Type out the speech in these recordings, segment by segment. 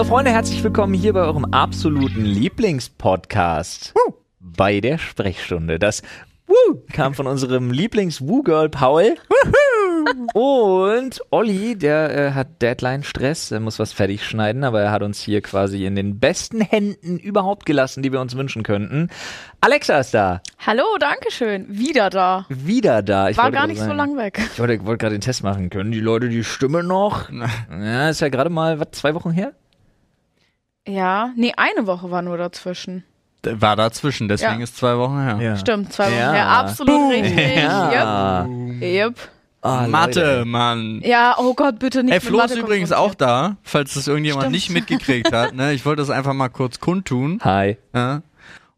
Hallo Freunde, herzlich willkommen hier bei eurem absoluten Lieblingspodcast. Bei der Sprechstunde. Das Woo kam von unserem Lieblings-Woo-Girl Paul. Und Olli, der äh, hat Deadline-Stress, er muss was fertig schneiden, aber er hat uns hier quasi in den besten Händen überhaupt gelassen, die wir uns wünschen könnten. Alexa ist da. Hallo, danke schön. Wieder da. Wieder da. Ich War gar nicht so sagen, lang weg. Ich wollte, wollte gerade den Test machen. Können die Leute die Stimme noch? Ja, ist ja gerade mal, was, zwei Wochen her? Ja, nee, eine Woche war nur dazwischen. War dazwischen, deswegen Ja. ist zwei Wochen her. Stimmt, zwei Wochen. Ja. Ja, absolut richtig. Ja. Yep. Yep. Ah, Mathe, Leute. Mann. Ja, oh Gott, bitte nicht Ey, mit Flo ist übrigens auch da, falls das irgendjemand Stimmt. nicht mitgekriegt hat. Ne? Ich wollte das einfach mal kurz kundtun. Hi. Ja.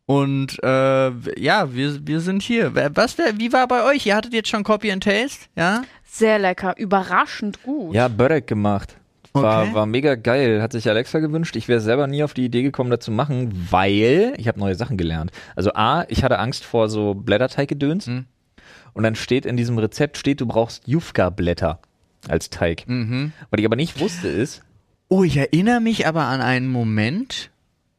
Und äh, ja, wir, wir sind hier. Was, wär- wie war bei euch? Ihr hattet jetzt schon Copy and Taste? Ja? Sehr lecker, überraschend gut. Ja, Börek gemacht. War, Okay. war mega geil. Hat sich Alexa gewünscht. Ich wäre selber nie auf die Idee gekommen, das zu machen, weil ich habe neue Sachen gelernt. Also A, ich hatte Angst vor so Blätterteiggedöns. Mhm. Und dann steht in diesem Rezept, steht, du brauchst Jufka-Blätter als Teig. Mhm. Was ich aber nicht wusste ist, Oh, ich erinnere mich aber an einen Moment,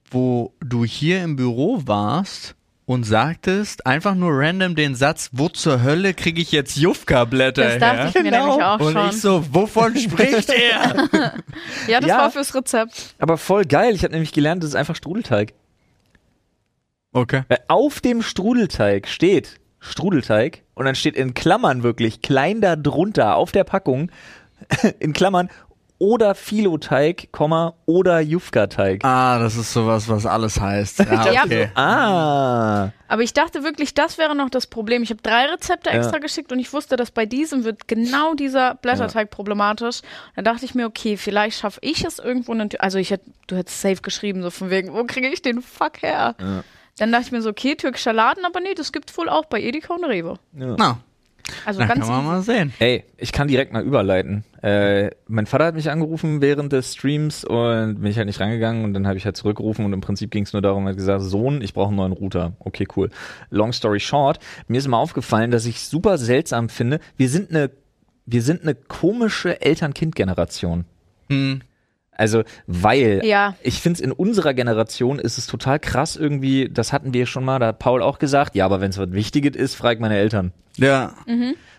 wo du hier im Büro warst und sagtest einfach nur random den Satz, wo zur Hölle kriege ich jetzt Jufka-Blätter Das dachte her? ich mir nämlich auch und schon. ich so, wovon spricht er? ja, das Ja. war fürs Rezept. aber voll geil. Ich habe nämlich gelernt, das ist einfach Strudelteig. Okay. Weil auf dem Strudelteig steht Strudelteig und dann steht in Klammern wirklich klein da drunter auf der Packung in Klammern oder Filoteig, Komma, oder Jufka-Teig. Ah, das ist sowas, was alles heißt. Ja, Ja. okay. Ah. Aber ich dachte wirklich, das wäre noch das Problem. Ich habe drei Rezepte Ja. extra geschickt und ich wusste, dass bei diesem wird genau dieser Blätterteig problematisch. Dann dachte ich mir, okay, vielleicht schaffe ich es irgendwo. Also ich hätte, du hättest safe geschrieben, so von wegen, wo kriege ich den Fuck her? Ja. Dann dachte ich mir so, okay, türkischer Laden, aber nee, das gibt's wohl auch bei Edeka und Rewe. Na, Also dann ganz kann man mal sehen. Ey, ich kann direkt mal überleiten. Äh, mein Vater hat mich angerufen während des Streams und bin ich halt nicht rangegangen und dann habe ich halt zurückgerufen und im Prinzip ging es nur darum, er hat gesagt, Sohn, ich brauche einen neuen Router. Okay, cool. Long story short, mir ist immer aufgefallen, dass ich super seltsam finde. Wir sind eine, wir sind eine komische Eltern-Kind-Generation. Hm. Also, weil Ja. ich finde es in unserer Generation ist es total krass irgendwie, das hatten wir schon mal, da hat Paul auch gesagt, ja, aber wenn es was Wichtiges ist, frag meine Eltern. Ja.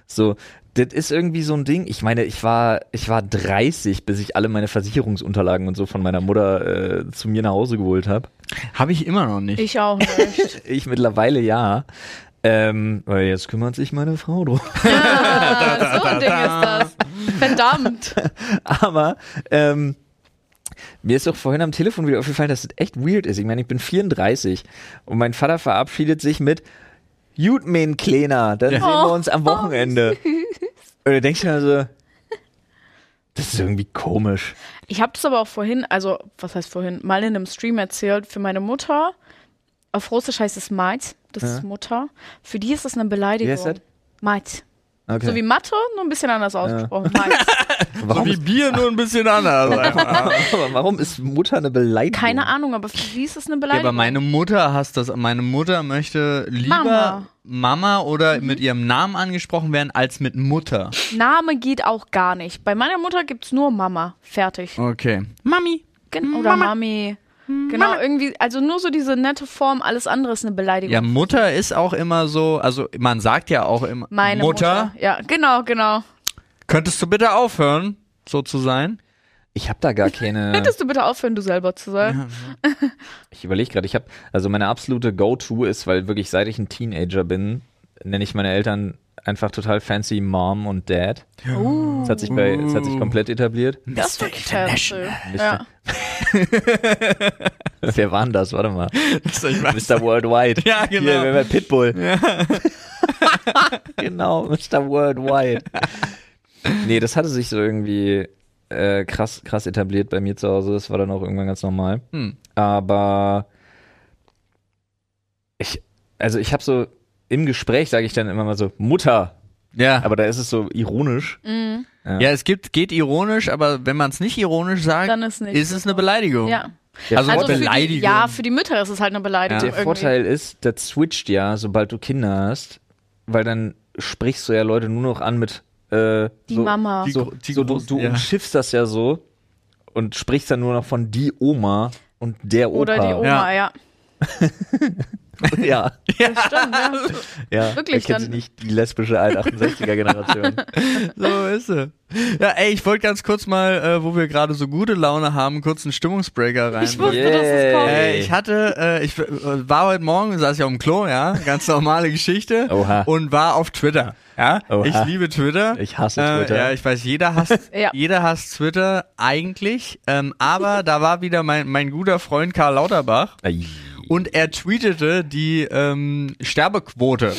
So, das ist irgendwie so ein Ding. Ich meine, ich war, ich war 30, bis ich alle meine Versicherungsunterlagen und so von meiner Mutter äh, zu mir nach Hause geholt habe. Habe ich immer noch nicht. Ich auch nicht. Ich mittlerweile ja. Ähm, weil jetzt kümmert sich meine Frau drum. ah, so ein Ding ist das. Verdammt. Aber ähm, mir ist doch vorhin am Telefon wieder aufgefallen, dass das echt weird ist. Ich meine, ich bin 34 und mein Vater verabschiedet sich mit Gut, mein Kleiner, dann sehen wir uns am Wochenende. Und da denkst du mir so, das ist irgendwie komisch. Ich habe das aber auch vorhin, also was heißt vorhin, mal in einem Stream erzählt, für meine Mutter, auf Russisch heißt es Mait, das Ja. ist Mutter, für die ist das eine Wie Beleidigung. heißt das? Mait. Okay. So wie Mathe, nur ein bisschen anders ausgesprochen. Mait. warum, so wie Bier, nur ein bisschen anders. aber warum ist Mutter eine Beleidigung? Keine Ahnung, aber für sie ist es eine Ja, Beleidigung. aber meine Mutter hasst das. Meine Mutter möchte lieber Mama. Mama, oder mit ihrem Namen angesprochen werden, als mit Mutter. Name geht auch gar nicht. Bei meiner Mutter gibt's nur Mama. Fertig. Okay. Mami. Gen oder Mami. Genau, irgendwie, also nur so diese nette Form, alles andere ist eine Beleidigung. Ja, Mutter ist auch immer so, also man sagt ja auch immer, Meine Mutter. Ja, genau, genau. könntest du bitte aufhören, so zu sein? Ich habe da gar keine. Könntest du bitte aufhören, du selber zu sein? ich überlege gerade, ich habe also meine absolute Go-To ist, weil wirklich seit ich ein Teenager bin, nenne ich meine Eltern einfach total fancy Mom und Dad. Uh, Das hat sich bei, das hat sich komplett etabliert. das ist wirklich fancy. Ja. Wer war denn das? Warte mal. Mr. Worldwide. Ja, genau. Hier, wer war Pitbull? genau, Mr. Worldwide. nee, das hatte sich so irgendwie äh, krass, krass etabliert bei mir zu Hause. Das war dann auch irgendwann ganz normal. Hm. Aber ich, also ich habe so im Gespräch sage ich dann immer mal so Mutter, Ja. aber da ist es so ironisch. Mhm. ja, es gibt, geht ironisch, aber wenn man es nicht ironisch sagt, Dann ist nicht. ist es eine Beleidigung. Ja. Der, Also Also für die, Beleidigung. ja, für die Mütter ist es halt eine Beleidigung. der irgendwie. Vorteil ist, das switcht ja, sobald du Kinder hast, weil dann sprichst du ja Leute nur noch an mit äh, Die so, Mama. Die- So, die so, du, du ja. umschiffst das ja so und sprichst dann nur noch von die Oma und der Opa. Oder die Oma, ja. ja. Das stimmt, ja. ja. Wirklich, sie dann- nicht die lesbische alt 68er Generation. So ist sie. Ja, ey, ich wollte ganz kurz mal, äh, wo wir gerade so gute Laune haben, kurz einen Stimmungsbreaker rein. Ich wusste, dass es kommt. Äh, ich hatte, äh, ich äh, war heute Morgen, saß ich auf dem Klo, ja, ganz normale Geschichte Oha. und war auf Twitter. Ja, Oha. ich liebe Twitter. Ich hasse Äh, Twitter. ja, ich weiß, jeder hasst, Ja. jeder hasst Twitter eigentlich, ähm, aber da war wieder mein, mein guter Freund Karl Lauterbach Ei. Und er tweetete die ähm, Sterbequote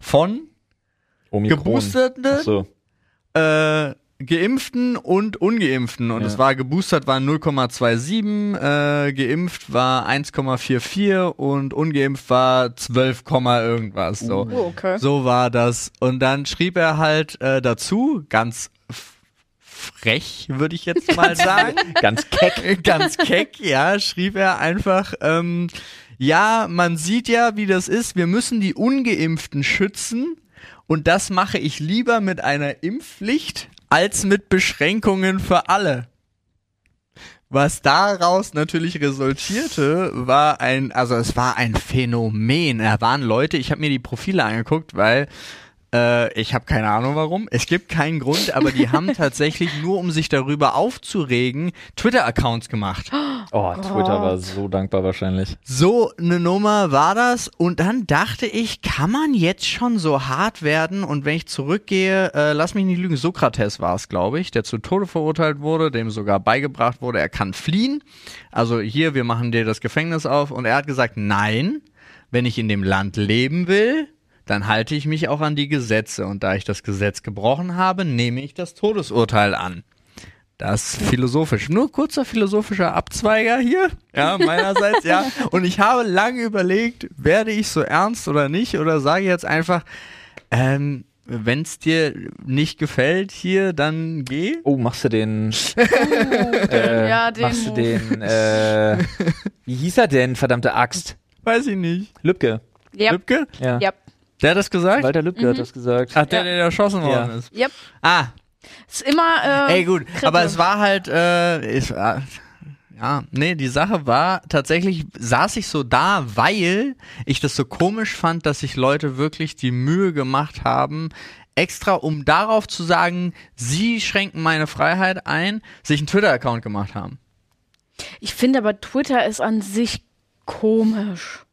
von Omikron. Geboosterten? Ach so. äh, Geimpften und Ungeimpften. Und Ja. es war geboostert war 0,27, äh, geimpft war 1,44 und ungeimpft war 12, Komma irgendwas. So. Oh, okay. so war das. Und dann schrieb er halt äh, dazu, ganz frech, würde ich jetzt mal sagen. Ganz keck. ganz keck, ja, schrieb er einfach, ähm, ja, man sieht ja, wie das ist, wir müssen die Ungeimpften schützen und das mache ich lieber mit einer Impfpflicht als mit Beschränkungen für alle. Was daraus natürlich resultierte, war ein, also es war ein Phänomen. Da waren Leute, ich habe mir die Profile angeguckt, weil äh, ich habe keine Ahnung warum. Es gibt keinen Grund, aber die haben tatsächlich nur, um sich darüber aufzuregen, Twitter-Accounts gemacht. Oh, Twitter war so dankbar wahrscheinlich. So eine Nummer war das und dann dachte ich, kann man jetzt schon so hart werden und wenn ich zurückgehe, äh, lass mich nicht lügen, Sokrates war es, glaube ich, der zu Tode verurteilt wurde, dem sogar beigebracht wurde, er kann fliehen. Also hier, wir machen dir das Gefängnis auf und er hat gesagt, nein, wenn ich in dem Land leben will, dann halte ich mich auch an die Gesetze und da ich das Gesetz gebrochen habe, nehme ich das Todesurteil an. Das philosophisch. Nur kurzer philosophischer Abzweiger hier. Ja, meinerseits, ja. Und ich habe lange überlegt, werde ich so ernst oder nicht? Oder sage jetzt einfach, ähm, wenn es dir nicht gefällt hier, dann geh. Oh, machst du den, äh, ja, den machst du den, äh, wie hieß er denn, verdammte Axt? Weiß ich nicht. Lübcke. Yep. Lübcke? Ja. Yep. Der hat das gesagt? Walter Lübcke hat das gesagt. Ach, der, Ja. der erschossen worden Ja. ist. Yep. Ah, Ist immer. Äh, ey gut. Krippe. Aber es war halt, äh, es war, ja, nee, die Sache war, tatsächlich saß ich so da, weil ich das so komisch fand, dass sich Leute wirklich die Mühe gemacht haben, extra um darauf zu sagen, sie schränken meine Freiheit ein, sich einen Twitter-Account gemacht haben. Ich finde aber Twitter ist an sich komisch.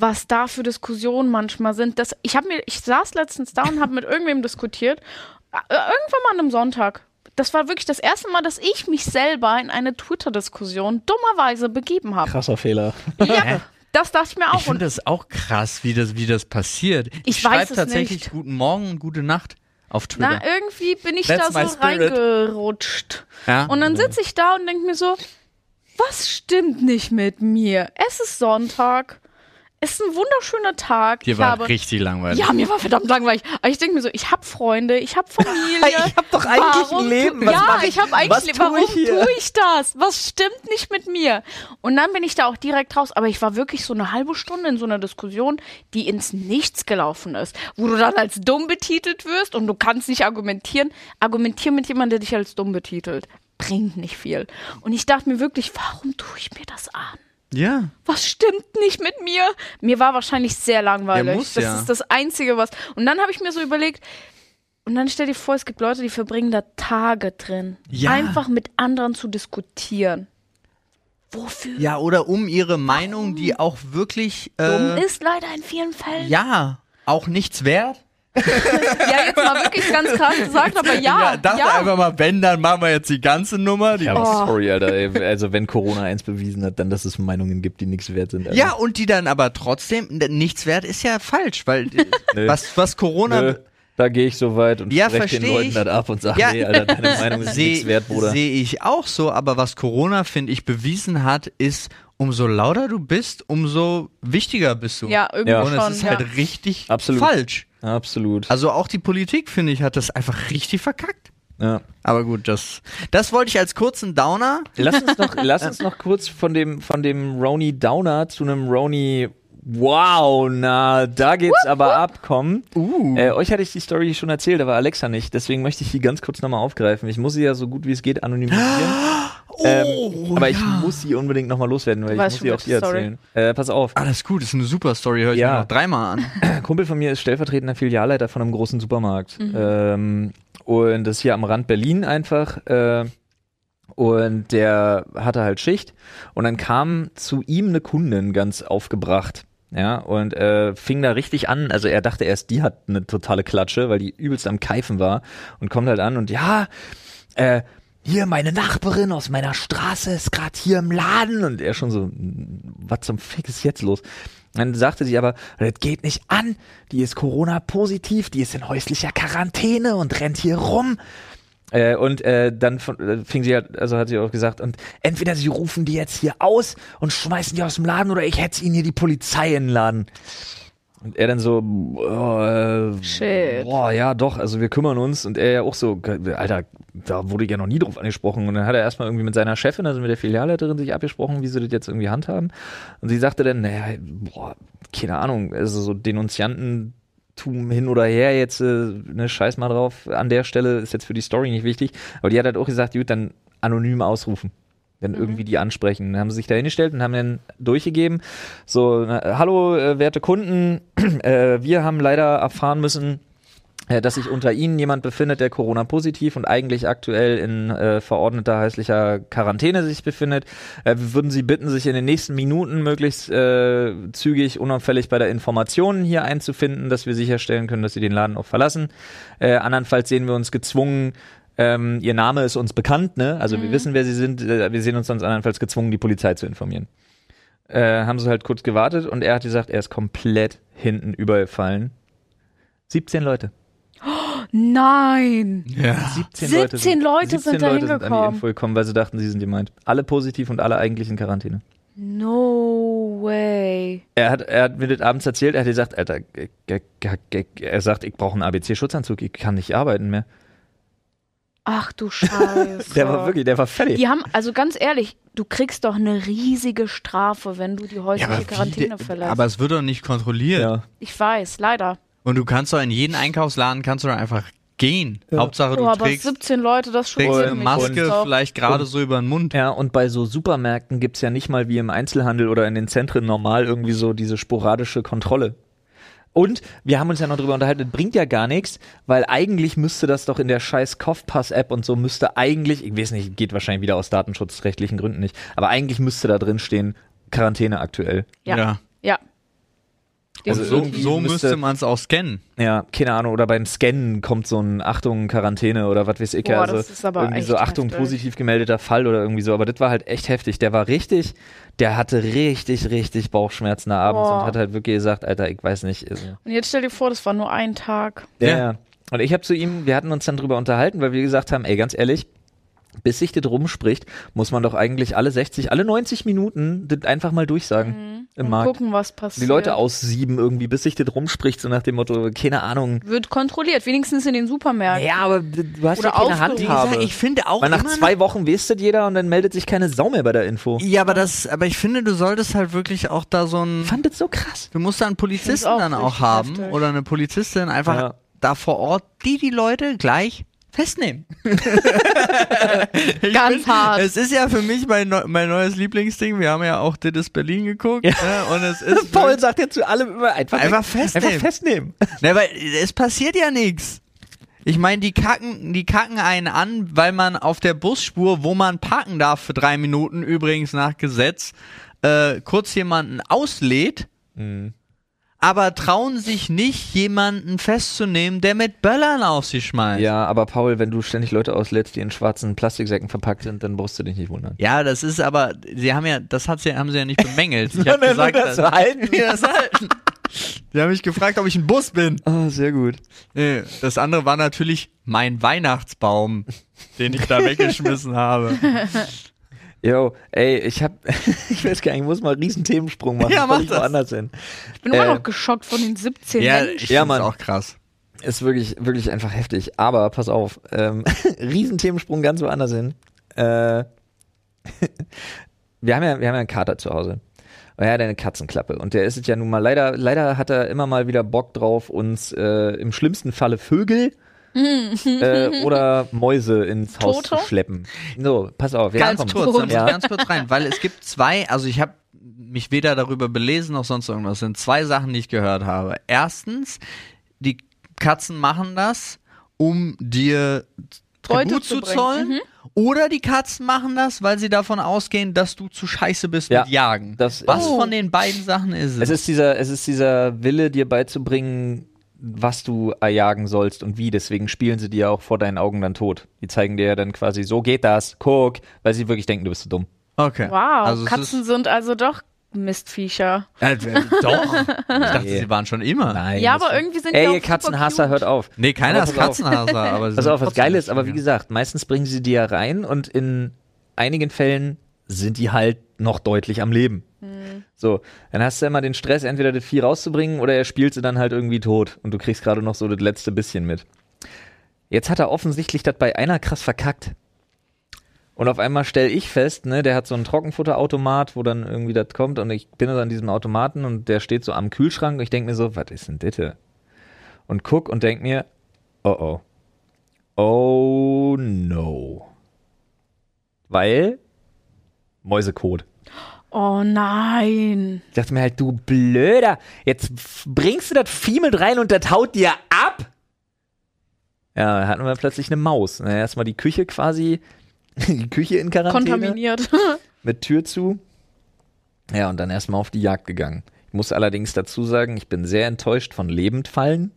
Was da für Diskussionen manchmal sind. Das, ich habe mir, ich saß letztens da und habe mit irgendwem diskutiert. Äh, Irgendwann mal an einem Sonntag. Das war wirklich das erste Mal, dass ich mich selber in eine Twitter-Diskussion dummerweise begeben habe. Krasser Fehler. Ja, das dachte ich mir Ich auch. Und finde das auch krass, wie das, wie das passiert. Ich schreib weiß es tatsächlich nicht. Guten Morgen und Gute Nacht auf Twitter. na, irgendwie bin ich That's da so reingerutscht. ja? Und dann sitze ich da und denke mir so, was stimmt nicht mit mir? Es ist Sonntag. Es ist ein wunderschöner Tag. Dir ich war habe, richtig langweilig. ja, mir war verdammt langweilig. Aber ich denke mir so, ich habe Freunde, ich habe Familie. Ich hab doch eigentlich ein Leben. Was ja, ich- ich habe eigentlich Leben. Warum tue ich das? Was stimmt nicht mit mir? Und dann bin ich da auch direkt raus. Aber ich war wirklich so eine halbe Stunde in so einer Diskussion, die ins Nichts gelaufen ist. Wo du dann als dumm betitelt wirst und du kannst nicht argumentieren. Argumentier mit jemandem, der dich als dumm betitelt. Bringt nicht viel. Und ich dachte mir wirklich, warum tue ich mir das an? Ja. was stimmt nicht mit mir? Mir war wahrscheinlich sehr langweilig. Ja, muss das ja. ist das Einzige, was. Und dann habe ich mir so überlegt, und dann stell dir vor, es gibt Leute, die verbringen da Tage drin. Ja. Einfach mit anderen zu diskutieren. Wofür? Ja, oder um ihre Meinung, die auch wirklich Dumm äh, ist leider in vielen Fällen. ja auch nichts wert. Ja, jetzt mal wirklich ganz krass gesagt, aber ja. dachte ja. einfach mal, wenn, dann machen wir jetzt die ganze Nummer. Die Ja, aber Oh. sorry, Alter. ey. Also wenn Corona eins bewiesen hat, dann, dass es Meinungen gibt, die nichts wert sind. Alter. ja, und die dann aber trotzdem nichts wert ist ja falsch, weil äh, was was Corona Nö, da gehe ich so weit und Ja, spreche den Leuten ich. das ab und sage, Ja. nee, Alter, deine Meinung ist nichts sehe wert, Bruder. sehe ich auch so, aber was Corona finde ich bewiesen hat, ist umso lauter du bist, umso wichtiger bist du. Ja, irgendwie Ja. Und es ist ja. halt richtig Absolut. falsch. Absolut. Also auch die Politik, finde ich, hat das einfach richtig verkackt. Ja. Aber gut, das, das wollte ich als kurzen Downer. Lass uns noch, lass uns noch kurz von dem, von dem Roni Downer zu einem Roni Wow, na, da geht's aber ab, kommen. Uh. Äh, euch hatte ich die Story schon erzählt, aber Alexa nicht. Deswegen möchte ich die ganz kurz nochmal aufgreifen. Ich muss sie ja so gut wie es geht anonymisieren. ähm, aber ich muss sie unbedingt nochmal loswerden, weil ich Weiß muss schon, sie auch dir erzählen. Äh, pass auf, Alles gut, ist eine super Story, höre ich Ja. mir noch dreimal an. ein Kumpel von mir ist stellvertretender Filialleiter von einem großen Supermarkt. Ähm, und das ist hier am Rand Berlin einfach. Äh, und der hatte halt Schicht. Und dann kam zu ihm eine Kundin ganz aufgebracht. Ja, und äh, fing da richtig an. Also er dachte erst, die hat eine totale Klatsche, weil die übelst am Keifen war. Und kommt halt an und ja, äh, hier meine Nachbarin aus meiner Straße ist gerade hier im Laden. Und er schon so, was zum Fick ist jetzt los? Dann sagte sie aber, das geht nicht an, die ist Corona-positiv, die ist in häuslicher Quarantäne und rennt hier rum. Äh, und äh, dann äh, fing sie halt, also hat sie auch gesagt, und entweder sie rufen die jetzt hier aus und schmeißen die aus dem Laden oder ich hetze ihnen hier die Polizei in den Laden. Und er dann so, oh, äh, boah, ja doch, also wir kümmern uns. Und er ja auch so, Alter, da wurde ich ja noch nie drauf angesprochen. Und dann hat er erstmal irgendwie mit seiner Chefin, also mit der Filialleiterin, sich abgesprochen, wie sie das jetzt irgendwie handhaben. Und sie sagte dann, naja, boah, keine Ahnung, also so Denunziantentum hin oder her, jetzt, äh, ne, scheiß mal drauf, an der Stelle ist jetzt für die Story nicht wichtig. Aber die hat halt auch gesagt, gut, dann anonym ausrufen. Dann irgendwie die ansprechen. Dann haben sie sich da hingestellt und haben dann durchgegeben, so, na, hallo, äh, werte Kunden, äh, wir haben leider erfahren müssen, äh, dass sich unter Ihnen jemand befindet, der Corona-positiv und eigentlich aktuell in äh, verordneter häuslicher Quarantäne sich befindet. Äh, wir würden Sie bitten, sich in den nächsten Minuten möglichst äh, zügig, unauffällig bei der Information hier einzufinden, dass wir sicherstellen können, dass Sie den Laden auch verlassen. Äh, andernfalls sehen wir uns gezwungen, ähm, Ihr Name ist uns bekannt, ne? Also wir wissen, wer Sie sind. Äh, wir sehen uns sonst andernfalls gezwungen, die Polizei zu informieren. Äh, haben sie halt kurz gewartet und er hat gesagt, er ist komplett hinten überfallen. 17 Leute. Nein. Ja. 17, 17 Leute sind da Leute sind an die hingekommen. Info gekommen, weil sie dachten, sie sind gemeint. Alle positiv und alle eigentlich in Quarantäne. No way. Er hat, er hat mir das abends erzählt, er hat gesagt, Alter, er sagt, ich brauche einen ABC-Schutzanzug, ich kann nicht arbeiten mehr. Ach du Scheiße. Der war wirklich, der war fertig. Die haben, also ganz ehrlich, du kriegst doch eine riesige Strafe, wenn du die häusliche Quarantäne wie, verlässt. aber es wird doch nicht kontrolliert. ja. ich weiß, leider. Und du kannst doch in jeden Einkaufsladen kannst du doch einfach gehen. Hauptsache du Oh, aber trägst, 17 Leute, das trägst schockiert eine. Maske vielleicht gerade so über den Mund. Ja, und bei so Supermärkten gibt's ja nicht mal wie im Einzelhandel oder in den Zentren normal irgendwie so diese sporadische Kontrolle. Und wir haben uns ja noch drüber unterhalten, das bringt ja gar nichts, weil eigentlich müsste das doch in der scheiß Kopfpass-App und so müsste eigentlich, ich weiß nicht, geht wahrscheinlich wieder aus datenschutzrechtlichen Gründen nicht, aber eigentlich müsste da drin stehen, Quarantäne aktuell. Ja. Ja. Also so so müsste- müsste man es auch scannen. Ja, keine Ahnung, oder beim Scannen kommt so ein Achtung, Quarantäne oder was weiß ich, Boah, also das ist aber irgendwie so Achtung, heftig. positiv gemeldeter Fall oder irgendwie so, aber das war halt echt heftig. Der war richtig, der hatte richtig, richtig Bauchschmerzen abends Boah. und hat halt wirklich gesagt, Alter, ich weiß nicht. Also, Und jetzt stell dir vor, das war nur ein Tag. ja. Ja. ja. Und ich habe zu ihm, wir hatten uns dann drüber unterhalten, weil wir gesagt haben, ey, ganz ehrlich, bis sich das rumspricht, muss man doch eigentlich alle 60, alle 90 Minuten das einfach mal durchsagen im Und Markt. gucken, was passiert. Die Leute aussieben irgendwie, bis sich das rumspricht, so nach dem Motto, keine Ahnung. Wird kontrolliert, wenigstens in den Supermärkten. Ja, aber du hast Oder ja keine. Handhabe. ich finde auch Weil nach immer zwei Wochen weiß das jeder und dann meldet sich keine Sau mehr bei der Info. Ich Ja, aber das, aber ich finde, du solltest halt wirklich auch da so ein, fand das so krass. du musst da einen Polizisten auch dann auch haben heftig. oder eine Polizistin einfach Ja. da vor Ort, die die Leute gleich festnehmen. Ganz hart. Es ist ja für mich mein, mein neues Lieblingsding. Wir haben ja auch Dit ist Berlin geguckt. Ja. Ne? Und es ist Paul sagt ja zu allem immer einfach, Einfach festnehmen. Einfach festnehmen. Ne, weil es passiert ja nichts. Ich meine, die kacken, die kacken einen an, weil man auf der Busspur, wo man parken darf für drei Minuten, übrigens nach Gesetz, äh, kurz jemanden auslädt, aber trauen sich nicht, jemanden festzunehmen, der mit Böllern auf sie schmeißt. Ja, aber Paul, wenn du ständig Leute auslädst, die in schwarzen Plastiksäcken verpackt sind, dann brauchst du dich nicht wundern. Ja, das ist aber, sie haben ja, das hat sie, haben sie ja nicht bemängelt. Ich habe gesagt, das dass- halten. Ja, das halten. Die haben mich gefragt, ob ich ein Bus bin. Oh, sehr gut. Nee, das andere war natürlich mein Weihnachtsbaum, den ich da weggeschmissen habe. Yo, ey, ich hab, ich weiß gar nicht, ich muss mal einen riesen Themensprung machen, Ja, mach ich das. woanders hin. Ich bin immer Äh, noch geschockt von den 17 Ja, Menschen. ich Ja, ja, Mann. auch krass. Ist wirklich, wirklich einfach heftig. Aber pass auf, ähm, riesen Themensprung ganz woanders hin. Äh, wir haben ja, wir haben ja einen Kater zu Hause. Und er hat eine Katzenklappe. Und der ist es ja nun mal leider, leider hat er immer mal wieder Bock drauf, uns äh, im schlimmsten Falle Vögel äh, oder Mäuse ins Haus Tote? zu schleppen. So, pass auf. Ja, Ganz kurz, da muss Ja. ganz kurz rein, weil es gibt zwei, also ich habe mich weder darüber belesen noch sonst irgendwas. Es sind zwei Sachen, die ich gehört habe. Erstens, die Katzen machen das, um dir Beute Tribut zu zu zollen. Mhm. Oder die Katzen machen das, weil sie davon ausgehen, dass du zu scheiße bist Ja, mit Jagen. das- Was Oh. von den beiden Sachen ist es? Es ist dieser, es ist dieser Wille, dir beizubringen, was du erjagen sollst und wie. Deswegen spielen sie dir auch vor deinen Augen dann tot. Die zeigen dir ja dann quasi, so geht das, guck, weil sie wirklich denken, du bist so dumm. okay. Wow, Also Katzen sind also doch Mistviecher. Ist, äh, doch. Ich dachte, Nee. sie waren schon immer. Nein. Ja, aber irgendwie sind die Ey, ihr Katzenhasser, hört auf. Nee, keiner ist. Katzenhasser, aber sie Pass sind auf, was geil ist, aber wie gesagt, meistens bringen sie die ja rein und in einigen Fällen sind die halt noch deutlich am Leben. So, dann hast du immer den Stress, entweder das Vieh rauszubringen oder er spielt sie dann halt irgendwie tot und du kriegst gerade noch so das letzte bisschen mit. Jetzt hat er offensichtlich das bei einer krass verkackt. Und auf einmal stelle ich fest, ne, der hat so einen Trockenfutterautomat, wo dann irgendwie das kommt und ich bin an diesem Automaten und der steht so am Kühlschrank und ich denke mir so, was ist denn das? Und guck und denk mir, oh oh. Oh no. Weil Mäusekot. Oh nein. Ich dachte mir halt, du Blöder, jetzt bringst du das Vieh mit rein und das haut dir ab? Ja, da hatten wir plötzlich eine Maus. Na, Erstmal die Küche quasi, die Küche in Quarantäne Kontaminiert. mit Tür zu. Ja, und dann erstmal auf die Jagd gegangen. Ich muss allerdings dazu sagen, ich bin sehr enttäuscht von Lebendfallen.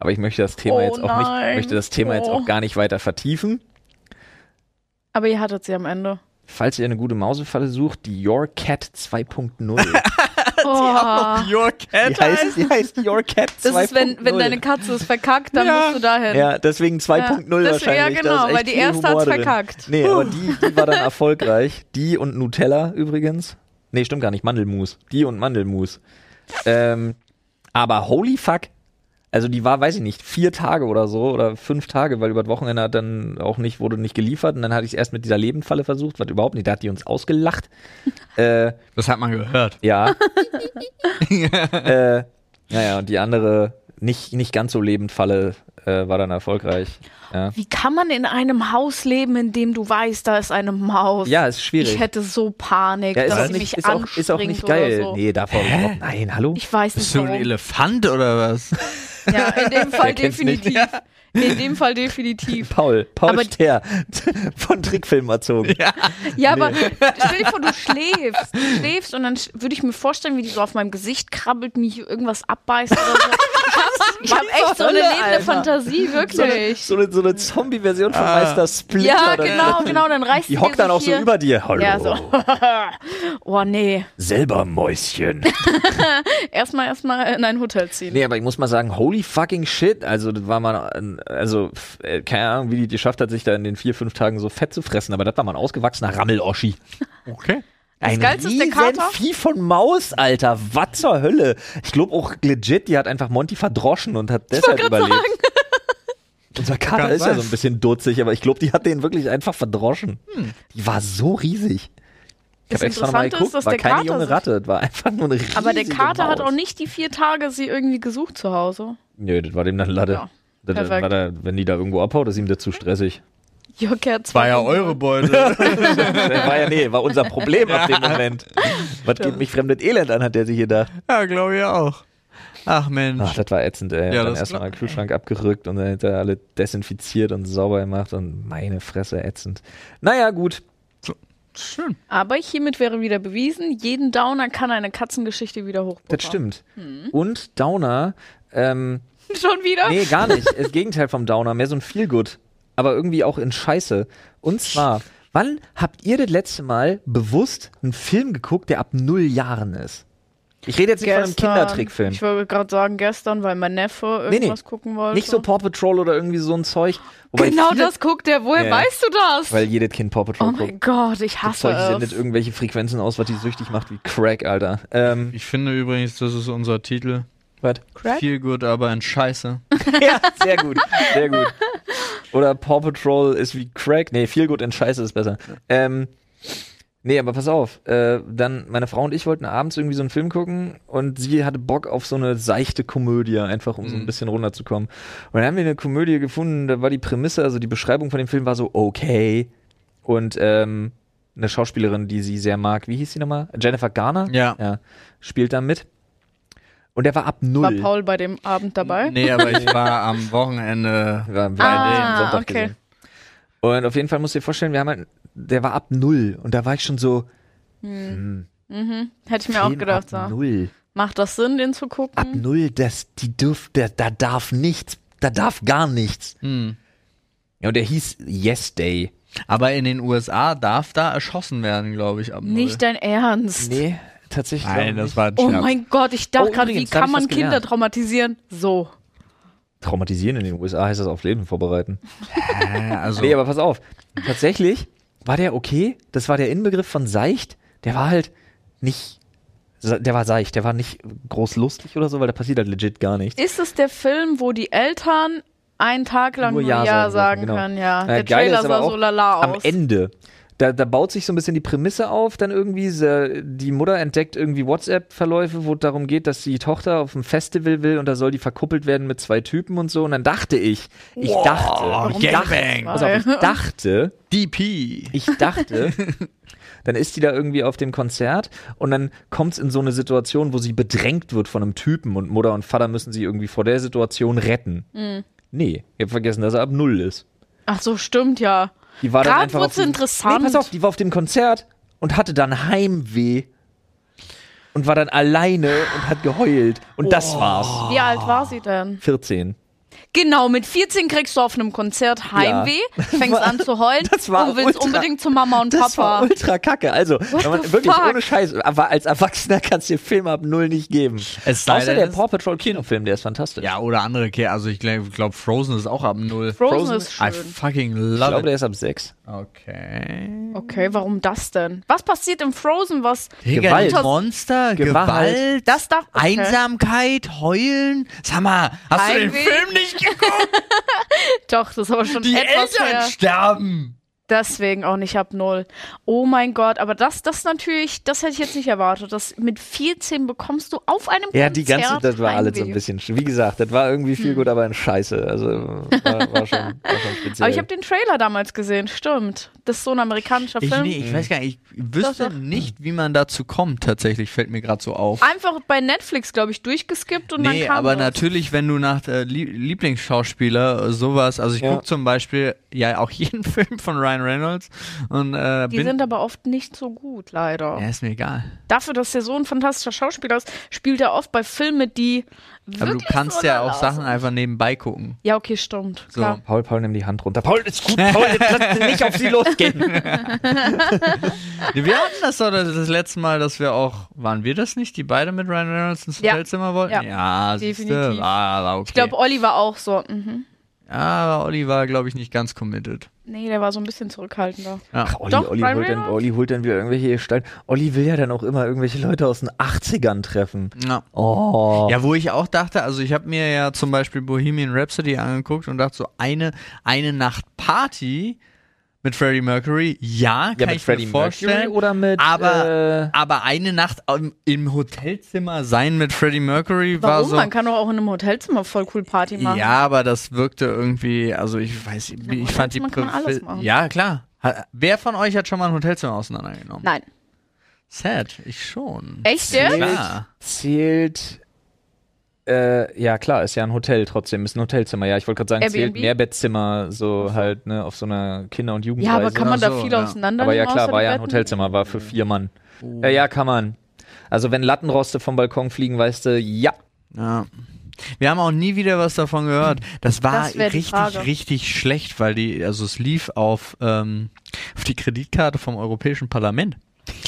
Aber ich möchte das Thema Oh jetzt auch nicht, möchte das Thema jetzt Oh. auch gar nicht weiter vertiefen. Aber ihr hattet sie am Ende. Falls ihr eine gute Mausefalle sucht, die Your Cat 2.0. Oh. Your Cat Die heißt, die heißt Your Cat 2.0. Das ist, wenn, wenn deine Katze es verkackt, dann Ja. musst du dahin. Ja, deswegen 2.0 Ja, das- wahrscheinlich. ja, genau, weil die erste drin. verkackt. Nee, aber die, die war dann erfolgreich. Die und Nutella übrigens. Nee, stimmt gar nicht. Mandelmus. Die und Mandelmus. Ähm, aber holy fuck. Also die war, weiß ich nicht, vier Tage oder so oder fünf Tage, weil über das Wochenende hat dann auch nicht, wurde nicht geliefert und dann hatte ich es erst mit dieser Lebendfalle versucht, was überhaupt nicht, da hat die uns ausgelacht. äh, Das hat man gehört. ja. äh, naja, und die andere, nicht, nicht ganz so Lebendfalle, äh, war dann erfolgreich. Ja. Wie kann man in einem Haus leben, in dem du weißt, da ist eine Maus? Ja, ist schwierig. Ich hätte so Panik, ja, dass auch sie nicht, mich ist auch, anspringt ist auch nicht geil. oder so. Nee, davor. Nein, hallo? Ich weiß nicht Bist du ein. Elefant oder was? Ja, in dem Fall definitiv. In dem Fall definitiv. Paul, Paul Aber- Ster, von Trickfilm erzogen. Ja. Ja, aber stell dir vor, du schläfst. Du schläfst und dann würde ich mir vorstellen, wie die so auf meinem Gesicht krabbelt, hier irgendwas abbeißt oder so. Ich hab, ich hab echt so eine Hölle, lebende Alter. Fantasie, So eine, wirklich. so eine, so eine Zombie-Version von Ah. Meister Splinter. Ja, genau, genau, dann reißt Die hockt dann auch so hier- über dir. Hallo. Ja, so. oh, nee. Selber Mäuschen. Erstmal, erstmal in ein Hotel ziehen. Nee, aber ich muss mal sagen, holy fucking shit. Also, das war mal, also, äh, keine Ahnung, wie die die geschafft hat, sich da in den vier, fünf Tagen so fett zu fressen, aber das war mal ein ausgewachsener Rammel-Oschi. Okay. Ein Geilste ist der riesen Kater. Vieh von Maus, Alter. Was zur Hölle? Ich glaube auch legit, die hat einfach Monty verdroschen und hat deshalb überlebt. Unser Kater ist ja so ein bisschen dutzig, aber ich glaube, die hat den wirklich einfach verdroschen. Die war so riesig. Ich Das habe extra nochmal Interessante ist, geguckt, dass war der keine Kater junge Ratte, das war einfach nur eine riesige Aber der Kater hat Maus. auch nicht die vier Tage sie irgendwie gesucht zu Hause. Nö, das war dem dann Latte. Ja, das, das war da, wenn die da irgendwo abhaut, ist ihm das zu stressig. Cat War ja 2.0. eure Beute. War ja, nee, war unser Problem ab dem Moment. Was geht mich fremdes Elend an, hat der sich gedacht. ja, glaube ich auch. Ach Mensch. Ach, das war ätzend, ey. Ja, dann erstmal den Kühlschrank abgerückt und dann hat er alle desinfiziert und sauber gemacht und meine Fresse ätzend. Naja, gut. Schön. Aber hiermit wäre wieder bewiesen, jeden Downer kann eine Katzengeschichte wieder hochbuttern. Das stimmt. Hm. Und Downer, ähm, Schon wieder? nee, gar nicht. Das Gegenteil vom Downer, mehr so ein Feelgood. Aber irgendwie auch in Scheiße. Und zwar, wann habt ihr das letzte Mal bewusst einen Film geguckt, der ab null Jahren ist? Ich rede jetzt nicht von einem Kindertrickfilm. Ich wollte gerade sagen gestern, weil mein Neffe Nee, nee. irgendwas gucken wollte. Nicht so Paw Patrol oder irgendwie so ein Zeug. Wobei Genau viele, das guckt er. Woher Ja. weißt du das? Weil jedes Kind Paw Patrol oh guckt. mein Gott, ich Das hasse Zeug sendet irgendwelche Frequenzen aus, was die süchtig macht wie Crack, Alter. Ähm, Ich finde übrigens, das ist unser Titel. Was? Crack? Viel gut, aber in Scheiße. ja, sehr gut, sehr gut. Oder Paw Patrol ist wie Crack. Nee, viel gut in Scheiße ist besser. Ähm, Nee, aber pass auf. Äh, dann, meine Frau und ich wollten abends irgendwie so einen Film gucken und sie hatte Bock auf so eine seichte Komödie, einfach um so ein bisschen runterzukommen. Und dann haben wir eine Komödie gefunden, da war die Prämisse, also die Beschreibung von dem Film war so okay. Und ähm, eine Schauspielerin, die sie sehr mag, wie hieß sie nochmal? Jennifer Garner? Ja. Ja, spielt da mit. Und der war ab null. War Paul bei dem Abend dabei? Nee, aber ich war am Wochenende War bei Ah, dem Sonntag okay. gesehen. Und auf jeden Fall musst du dir vorstellen, wir haben halt, der war ab null. Und da war ich schon so, hm, Mhm. Hätte ich mir auch gedacht, ab so. null. Macht das Sinn, den zu Ab gucken? null, das, die dürf, der, da darf nichts, da darf gar nichts. Hm. Ja, und der hieß Yes Day. Aber in den USA darf da erschossen werden, glaube ich. Ab null. Nicht dein Ernst. Nee, tatsächlich. Nein, das nicht. war ein Oh Scherz. mein Gott, ich dachte Oh, gerade, wie übrigens, kann man Kinder gelernt. traumatisieren? So. Traumatisieren in den USA heißt das auf Leben vorbereiten. Äh, also, Nee, aber pass auf. Tatsächlich war der okay. Das war der Inbegriff von seicht. Der war halt nicht, der war seicht. Der war nicht groß lustig oder so, weil da passiert halt legit gar nichts. Ist es der Film, wo die Eltern einen Tag lang Nur nur Ja Ja, sagen sagen genau. können? Ja, Äh, der Trailer sah auch so lala Am aus. Ende. Da, da baut sich so ein bisschen die Prämisse auf, dann irgendwie, die Mutter entdeckt irgendwie WhatsApp-Verläufe, wo es darum geht, dass die Tochter auf ein Festival will und da soll die verkuppelt werden mit zwei Typen und so. Und dann dachte ich, ich dachte, Warum ich dachte, auf, ich dachte, DP. ich dachte, dann ist die da irgendwie auf dem Konzert und dann kommt es in so eine Situation, wo sie bedrängt wird von einem Typen und Mutter und Vater müssen sie irgendwie vor der Situation retten. Mhm. Nee, ich hab vergessen, dass er ab Null ist. Ach so, stimmt ja. Die war dann Grad einfach wird's auf diesem- interessant. Nee, pass auf, die war auf dem Konzert und hatte dann Heimweh und war dann alleine und hat geheult. Und das war's. Wie alt war sie denn? 14. Genau, mit 14 kriegst du auf einem Konzert Heimweh, fängst war- an zu heulen das war und willst ultra- unbedingt zu Mama und Das war Papa. ultra kacke. Also, wenn man, wirklich fuck? ohne Scheiß, aber als Erwachsener kannst du den Film ab Null nicht geben. Es sei Außer der Paw Patrol Kinofilm, der ist fantastisch. Ja, oder andere Also ich glaube, glaub, Frozen ist auch ab null. Frozen, Frozen- ist I schön. fucking ich love glaube, it. der ist ab 6. Okay. Okay, warum das denn? Was passiert im Frozen, was Digga, Gewalt. Monster, Gewalt. Gewalt, das darf okay. Einsamkeit, Heulen. Sag mal, hast du den Heimweh? Film nicht geguckt? Doch, das ist aber schon Die etwas Eltern her. sterben. Deswegen auch nicht ab null. Oh mein Gott, aber das, das natürlich, das hätte ich jetzt nicht erwartet. Das mit 14 bekommst du auf einem Ja, Konzert die ganze, das war alles so ein bisschen, sch- wie gesagt, das war irgendwie viel gut, aber ein Scheiße. Also, war, war, schon, war schon speziell. Aber ich habe den Trailer damals gesehen, stimmt. Das ist so ein amerikanischer Ich, Film. nee, ich weiß gar nicht, ich wüsste Doch, nicht, wie man dazu kommt, tatsächlich, fällt mir gerade so auf. Einfach bei Netflix, glaube ich, durchgeskippt und Nee, dann kam aber das. natürlich, wenn du nach äh, Lie Lieblingsschauspieler äh, sowas, also ich Ja. gucke zum Beispiel ja auch jeden Film von Ryan Reynolds und äh, Die bin, sind aber oft nicht so gut, leider. ja, ist mir egal. Dafür, dass er so ein fantastischer Schauspieler ist, spielt er oft bei Filmen die Aber du kannst ja auch Sachen sind. einfach nebenbei gucken. Ja, okay, stimmt. So. Klar. Paul, Paul, nimm die Hand runter. Paul, ist gut, Paul, jetzt lass nicht auf sie losgehen. Wir hatten das doch das, das letzte Mal, dass wir auch, waren wir das nicht, die beide mit Ryan Reynolds ins Ja. Hotelzimmer wollten? Ja. Ja, siehste, Definitiv. war, war okay. Ich glaube, Olli war auch so. Mhm. Ja, aber Olli war, glaube ich, nicht ganz committed. Nee, der war so ein bisschen zurückhaltender. Ja. Ach, Olli, Doch, Olli, holt dann? Olli holt dann wieder irgendwelche Gestalten. Olli will ja dann auch immer irgendwelche Leute aus den 80ern treffen. Ja. Oh. Ja, wo ich auch dachte, also ich habe mir ja zum Beispiel Bohemian Rhapsody angeguckt und dachte so, eine, eine Nacht Party mit Freddie Mercury, ja, kann ja, mit ich Freddie mir vorstellen. Mercury oder mit. aber, äh, aber eine Nacht im, im Hotelzimmer sein mit Freddie Mercury war Warum? so. Man kann doch auch in einem Hotelzimmer voll cool Party machen. Ja, aber das wirkte irgendwie, also ich weiß, ich, ich fand die kann man alles machen. Ja, klar. Wer von euch hat schon mal ein Hotelzimmer auseinandergenommen? Nein. Sad, ich schon. Echt jetzt? Klar. zählt. Äh, ja, klar, ist ja ein Hotel trotzdem, ist ein Hotelzimmer. Ja, ich wollte gerade sagen, zählt Airbnb? Mehrbettzimmer, so halt, ne, auf so einer Kinder- und Ja, Jugendreise. aber kann man da so, viel ja. auseinander Aber ja, klar, war ja ein? Hotelzimmer, war für vier Mann. Ja, ja, kann man. Also, wenn Lattenroste vom Balkon fliegen, weißt du, ja. Ja. Wir haben auch nie wieder was davon gehört. Das war Das richtig, Frage. richtig schlecht, weil die, also es lief auf, ähm, auf die Kreditkarte vom Europäischen Parlament.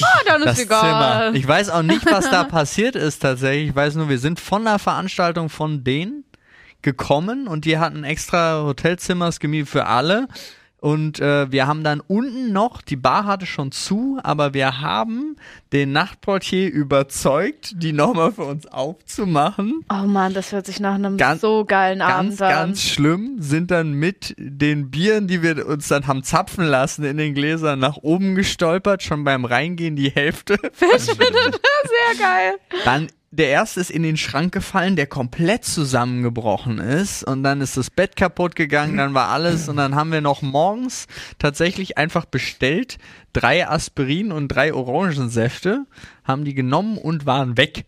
Ah, dann ist Das egal. Zimmer. Ich weiß auch nicht, was da passiert ist tatsächlich. Ich weiß nur, wir sind von der Veranstaltung von denen gekommen und die hatten extra Hotelzimmers gemietet für alle. Und äh, wir haben dann unten noch, die Bar hatte schon zu, aber wir haben den Nachtportier überzeugt, die nochmal für uns aufzumachen. Oh Mann, das hört sich nach einem Ganz- so geilen Ganz, Abend an. ganz schlimm, sind dann mit den Bieren, die wir uns dann haben zapfen lassen in den Gläsern, nach oben gestolpert, schon beim Reingehen die Hälfte. Sehr geil. Dann der erste ist in den Schrank gefallen, der komplett zusammengebrochen ist und dann ist das Bett kaputt gegangen, dann war alles und dann haben wir noch morgens tatsächlich einfach bestellt, drei Aspirin und drei Orangensäfte, haben die genommen und waren weg.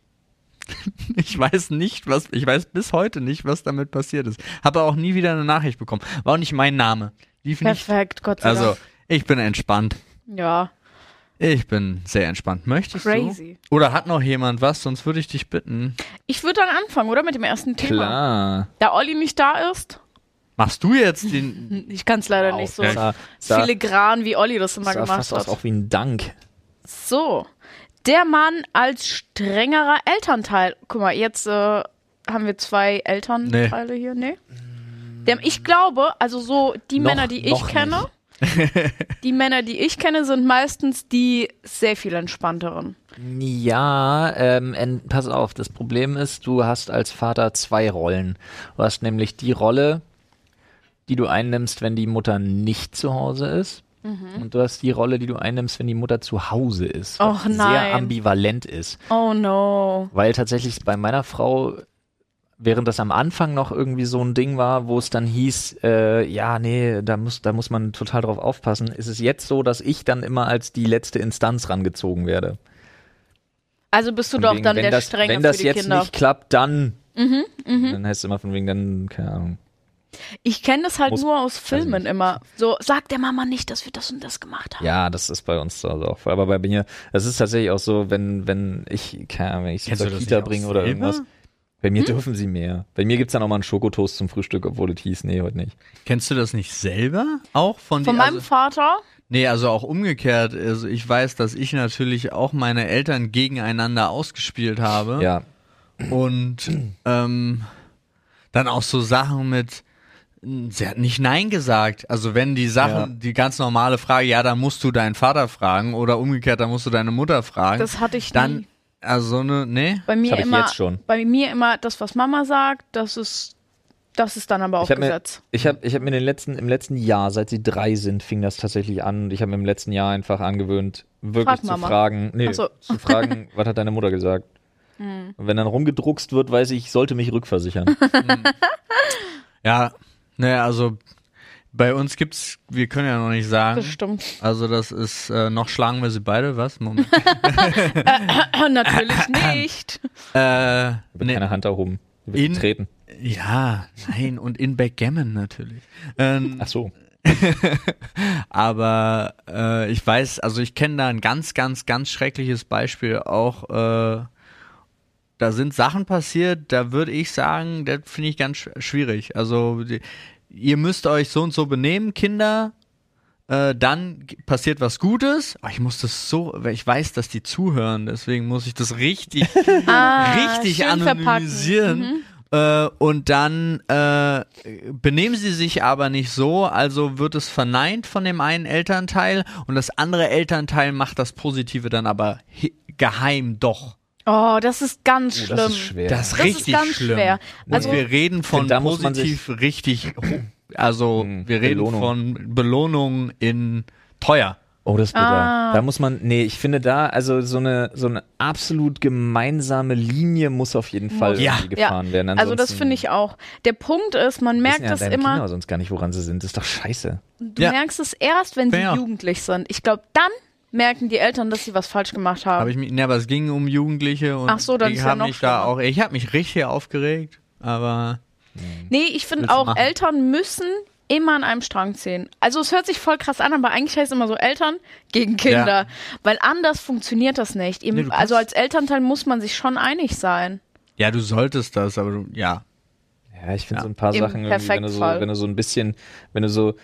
Ich weiß nicht, was, ich weiß bis heute nicht, was damit passiert ist. Habe auch nie wieder eine Nachricht bekommen. War auch nicht mein Name. Lief nicht. Perfekt, Gott sei Also, Dank. ich bin entspannt. Ja. Ich bin sehr entspannt. Möchtest Crazy. du? Oder hat noch jemand was? Sonst würde ich dich bitten. Ich würde dann anfangen, oder? Mit dem ersten Thema. Klar. Da Olli nicht da ist, Machst du jetzt den? ich kann es leider nicht so Ja, filigran, wie Olli das immer sah gemacht fast hat. auch wie ein Dank. So. Der Mann als strengerer Elternteil. Guck mal, jetzt äh, haben wir zwei Elternteile hier. Nee. Der, ich glaube, also so die Noch- Männer, die ich kenne, die Männer, die ich kenne, sind meistens die sehr viel entspannteren. Ja, ähm, pass auf, das Problem ist, du hast als Vater zwei Rollen. Du hast nämlich die Rolle, die du einnimmst, wenn die Mutter nicht zu Hause ist. Und du hast die Rolle, die du einnimmst, wenn die Mutter zu Hause ist. Och, nein. Sehr ambivalent ist. Oh no. Weil tatsächlich bei meiner Frau, während das am Anfang noch irgendwie so ein Ding war, wo es dann hieß, äh, ja, nee, da muss, da muss man total drauf aufpassen, ist es jetzt so, dass ich dann immer als die letzte Instanz rangezogen werde. Also bist du Von doch wegen, dann der das, Strenge Wenn das für die jetzt Kinder. nicht klappt, dann. Mhm, Dann heißt es immer von wegen, dann, keine Ahnung. Ich kenne das halt Muss- nur aus Filmen immer. So, sag der Mama nicht, dass wir das und das gemacht haben. Ja, das ist bei uns Hause auch. Aber bei mir, das ist tatsächlich auch so, wenn, wenn ich, keine Ahnung, wenn ich sie zur Kita bringe oder irgendwas. Bei Hm? mir dürfen sie mehr. Bei mir gibt's dann auch mal einen Schokotoast zum Frühstück, obwohl es hieß, nee, heute nicht. Kennst du das nicht selber? Auch von, Von die, meinem also, Vater? Nee, also auch umgekehrt. Also ich weiß, dass ich natürlich auch meine Eltern gegeneinander ausgespielt habe. Ja, Und ähm, dann auch so Sachen mit, sie hat nicht Nein gesagt. Also wenn die Sachen, Ja. die ganz normale Frage, ja, dann musst du deinen Vater fragen oder umgekehrt, dann musst du deine Mutter fragen. Das hatte ich dann, nie. Also so eine, nee. Bei mir hab ich immer, jetzt schon. bei mir immer das, was Mama sagt, das ist, das ist dann aber auch Ich habe mir, Gesetz. ich hab, ich hab mir den letzten, im letzten Jahr, seit sie drei sind, fing das tatsächlich an und ich habe mir im letzten Jahr einfach angewöhnt, wirklich Frag zu Mama. fragen, nee, so. zu fragen, was hat deine Mutter gesagt? Hm. Und wenn dann rumgedruckst wird, weiß ich, ich sollte mich rückversichern. Ja, ne, also bei uns gibt's, wir können ja noch nicht sagen. Das stimmt. Also das ist, äh, noch schlagen wir sie beide, was? Moment. Natürlich nicht. äh, Wird nee, keine Hand erhoben. In- getreten. ja, nein, und in Backgammon natürlich. Ähm, Ach so. aber äh, ich weiß, also ich kenne da ein ganz, ganz, ganz schreckliches Beispiel auch. Äh, da sind Sachen passiert, da würde ich sagen, das finde ich ganz sch schwierig. Also die, ihr müsst euch so und so benehmen, Kinder. Äh, dann passiert was Gutes. Oh, ich muss das so, weil ich weiß, dass die zuhören, deswegen muss ich das richtig, Ah, richtig anonymisieren. Mhm. Äh, und dann äh, benehmen sie sich aber nicht so, also wird es verneint von dem einen Elternteil und das andere Elternteil macht das Positive dann aber geheim doch. Oh, das ist ganz Oh, schlimm. das ist schwer. Das ist Das ist richtig ganz schlimm. schwer. Und Also- wir reden von da muss man positiv richtig, also Hm, wir reden Belohnung. von Belohnung in teuer. Oh, das ist bitter. Ah. Da muss man, nee, ich finde da, also so eine, so eine absolut gemeinsame Linie muss auf jeden Fall Ja. irgendwie gefahren werden. Also das Ansonsten finde ich auch. Der Punkt ist, man merkt ja das deine immer, Kinder sonst gar nicht, woran sie sind. Das ist doch scheiße. du Ja. merkst es erst, wenn sie Ja. jugendlich sind. Ich glaube, dann merken die Eltern, dass sie was falsch gemacht haben. Habe ich mich, ne, aber es ging um Jugendliche und Ach so, dann die ist ja haben noch mich da schlimmer. auch, ich habe mich richtig aufgeregt, aber Nee, ich finde Willst du auch, machen? Eltern müssen immer an einem Strang ziehen. Also es hört sich voll krass an, aber eigentlich heißt es immer so Eltern gegen Kinder. Ja. Weil anders funktioniert das nicht. Eben, Nee, du also kannst- als Elternteil muss man sich schon einig sein. ja, du solltest das, aber du, ja. Ja, ich finde Ja. so ein paar Im Sachen irgendwie, wenn du so, Perfektfall. wenn du so ein bisschen, wenn du so,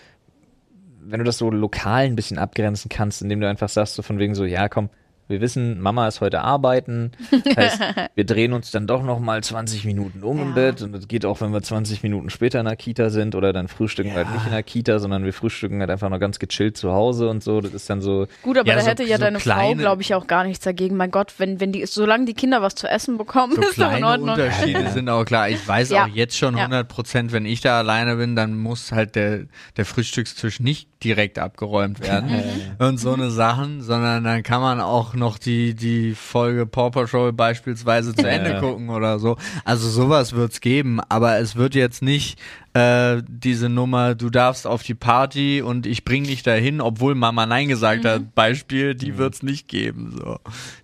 wenn du das so lokal ein bisschen abgrenzen kannst, indem du einfach sagst, so von wegen so, ja, komm, Wir wissen, Mama ist heute arbeiten. Heißt, wir drehen uns dann doch noch mal 20 Minuten um im Ja. Bett. Und das geht auch, wenn wir 20 Minuten später in der Kita sind oder dann frühstücken wir halt nicht in der Kita, sondern wir frühstücken halt einfach noch ganz gechillt zu Hause und so. Das ist dann so, Gut, aber Ja, da so- hätte ja so deine Frau, kleine- glaube ich, auch gar nichts dagegen. Mein Gott, wenn, wenn die, solange die Kinder was zu essen bekommen, So ist doch in kleine Ordnung. Unterschiede sind auch klar. Ich weiß Ja. auch jetzt schon Ja. 100 Prozent, wenn ich da alleine bin, dann muss halt der, der Frühstückstisch nicht direkt abgeräumt werden und so eine Sachen, sondern dann kann man auch noch die, die Folge Paw Patrol beispielsweise zu Ende Ja. gucken oder so. Also sowas wird's geben, aber es wird jetzt nicht äh, diese Nummer, du darfst auf die Party und ich bring dich dahin, obwohl Mama Nein gesagt Mhm. hat, Beispiel, die wird's nicht geben, so.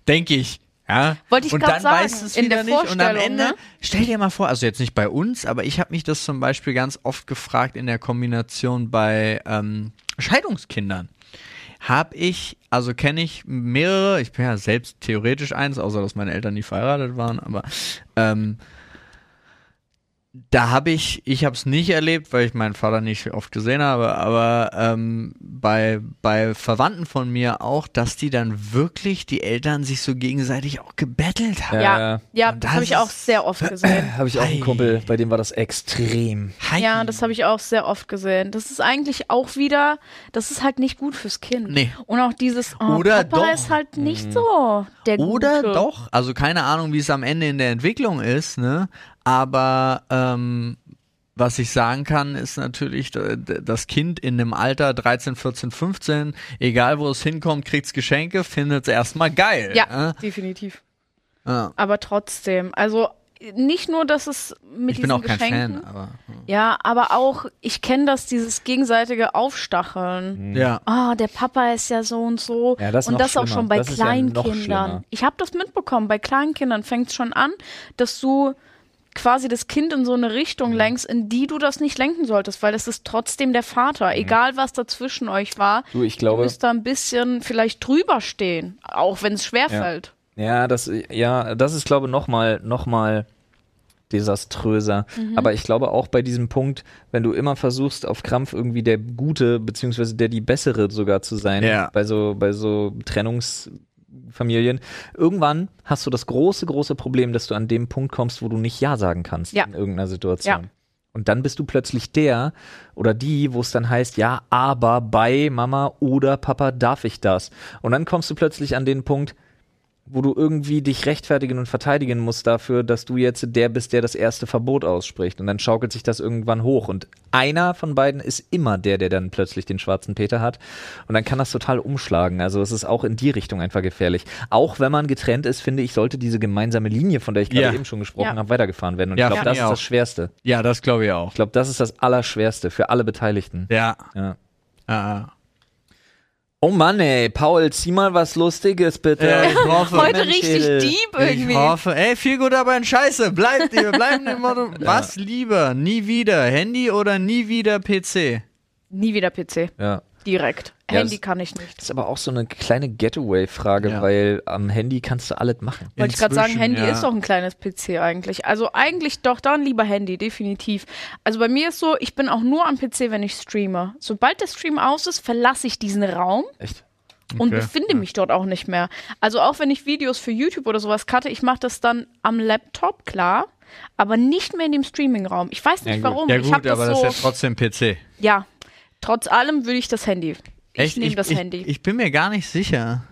Denke ich. Ja? Wollte ich und dann sagen, weißt du es in wieder der nicht. Und am Ende, ne? stell dir mal vor, also jetzt nicht bei uns, aber ich habe mich das zum Beispiel ganz oft gefragt in der Kombination bei ähm, Scheidungskindern. Hab ich, also kenne ich mehrere, ich bin ja selbst theoretisch eins, außer dass meine Eltern nie verheiratet waren, aber ähm, da habe ich, ich habe es nicht erlebt, weil ich meinen Vater nicht oft gesehen habe, aber ähm, bei, bei Verwandten von mir auch, dass die dann wirklich die Eltern sich so gegenseitig auch gebettelt haben. Ja, Ja. das das habe ich auch sehr oft gesehen. habe ich auch einen Ei. Kumpel, bei dem war das extrem. Ja, das habe ich auch sehr oft gesehen. Das ist eigentlich auch wieder, das ist halt nicht gut fürs Kind. Nee. Und auch dieses, oh, Oder Papa doch. ist halt nicht so der Oder Gute. doch, also keine Ahnung, wie es am Ende in der Entwicklung ist, ne? Aber ähm, was ich sagen kann, ist natürlich, das Kind in dem Alter 13, 14, 15, egal wo es hinkommt, kriegt's Geschenke, findet's erstmal geil. Ja, definitiv. Äh? Ja. Aber trotzdem, also nicht nur, dass es mit Ich diesen bin auch kein Geschenken, Fan, aber Ja, aber auch, ich kenne das, dieses gegenseitige Aufstacheln. ja. Ah, der Papa ist ja so und so. Ja, das ist und noch das auch schlimmer. schon bei Das ja Kleinkindern. schlimmer. ich habe das mitbekommen, bei Kleinkindern fängt es schon an, dass du quasi das Kind in so eine Richtung Mhm. lenkst, in die du das nicht lenken solltest, weil es ist trotzdem der Vater. Egal, was dazwischen euch war, Mhm. Du, ich du glaube, müsst da ein bisschen vielleicht drüber stehen, auch wenn es schwerfällt. Ja, das, ja, das ist, glaube ich, nochmal, noch mal desaströser. Mhm. Aber ich glaube auch bei diesem Punkt, wenn du immer versuchst, auf Krampf irgendwie der Gute, beziehungsweise der die Bessere sogar zu sein, Ja. bei so, bei so Trennungsfamilien, irgendwann hast du das große, große Problem, dass du an dem Punkt kommst, wo du nicht Ja sagen kannst Ja. in irgendeiner Situation. Ja. Und dann bist du plötzlich der oder die, wo es dann heißt, ja, aber bei Mama oder Papa darf ich das. Und dann kommst du plötzlich an den Punkt, wo du irgendwie dich rechtfertigen und verteidigen musst dafür, dass du jetzt der bist, der das erste Verbot ausspricht. Und dann schaukelt sich das irgendwann hoch. Und einer von beiden ist immer der, der dann plötzlich den schwarzen Peter hat. Und dann kann das total umschlagen. Also es ist auch in die Richtung einfach gefährlich. Auch wenn man getrennt ist, finde ich, sollte diese gemeinsame Linie, von der ich gerade Ja. eben schon gesprochen Ja. habe, weitergefahren werden. Und Ja, ich glaube, das ist auch. das Schwerste. ja, das glaube ich auch. Ich glaube, das ist das Allerschwerste für alle Beteiligten. Ja. Ja. ja. Oh Mann, ey, Paul, zieh mal was Lustiges, bitte. Ja, ich hoffe. Heute Mensch, richtig Edel. deep irgendwie. Ich hoffe, ey, viel gut, aber in Scheiße. Bleibt, wir bleiben im Motto. Was lieber? Nie wieder Handy oder nie wieder PC? Nie wieder PC. Ja. Direkt. Ja, Handy das- kann ich nicht. Das ist aber auch so eine kleine Getaway-Frage, Ja. weil am Handy kannst du alles machen. Wollte ich gerade sagen, Handy ja. ist doch ein kleines PC eigentlich. Also eigentlich doch dann lieber Handy, definitiv. Also bei mir ist so, ich bin auch nur am PC, wenn ich streame. Sobald der Stream aus ist, verlasse ich diesen Raum Echt? und Okay. befinde mich dort auch nicht mehr. Also auch wenn ich Videos für YouTube oder sowas cutte, ich mache das dann am Laptop, klar, aber nicht mehr in dem Streaming-Raum. Ich weiß nicht Ja, warum. Ja ich gut, das aber das so, ist ja trotzdem PC. ja, trotz allem würde ich das Handy. Ich nehme das ich, Handy. Ich bin mir gar nicht sicher.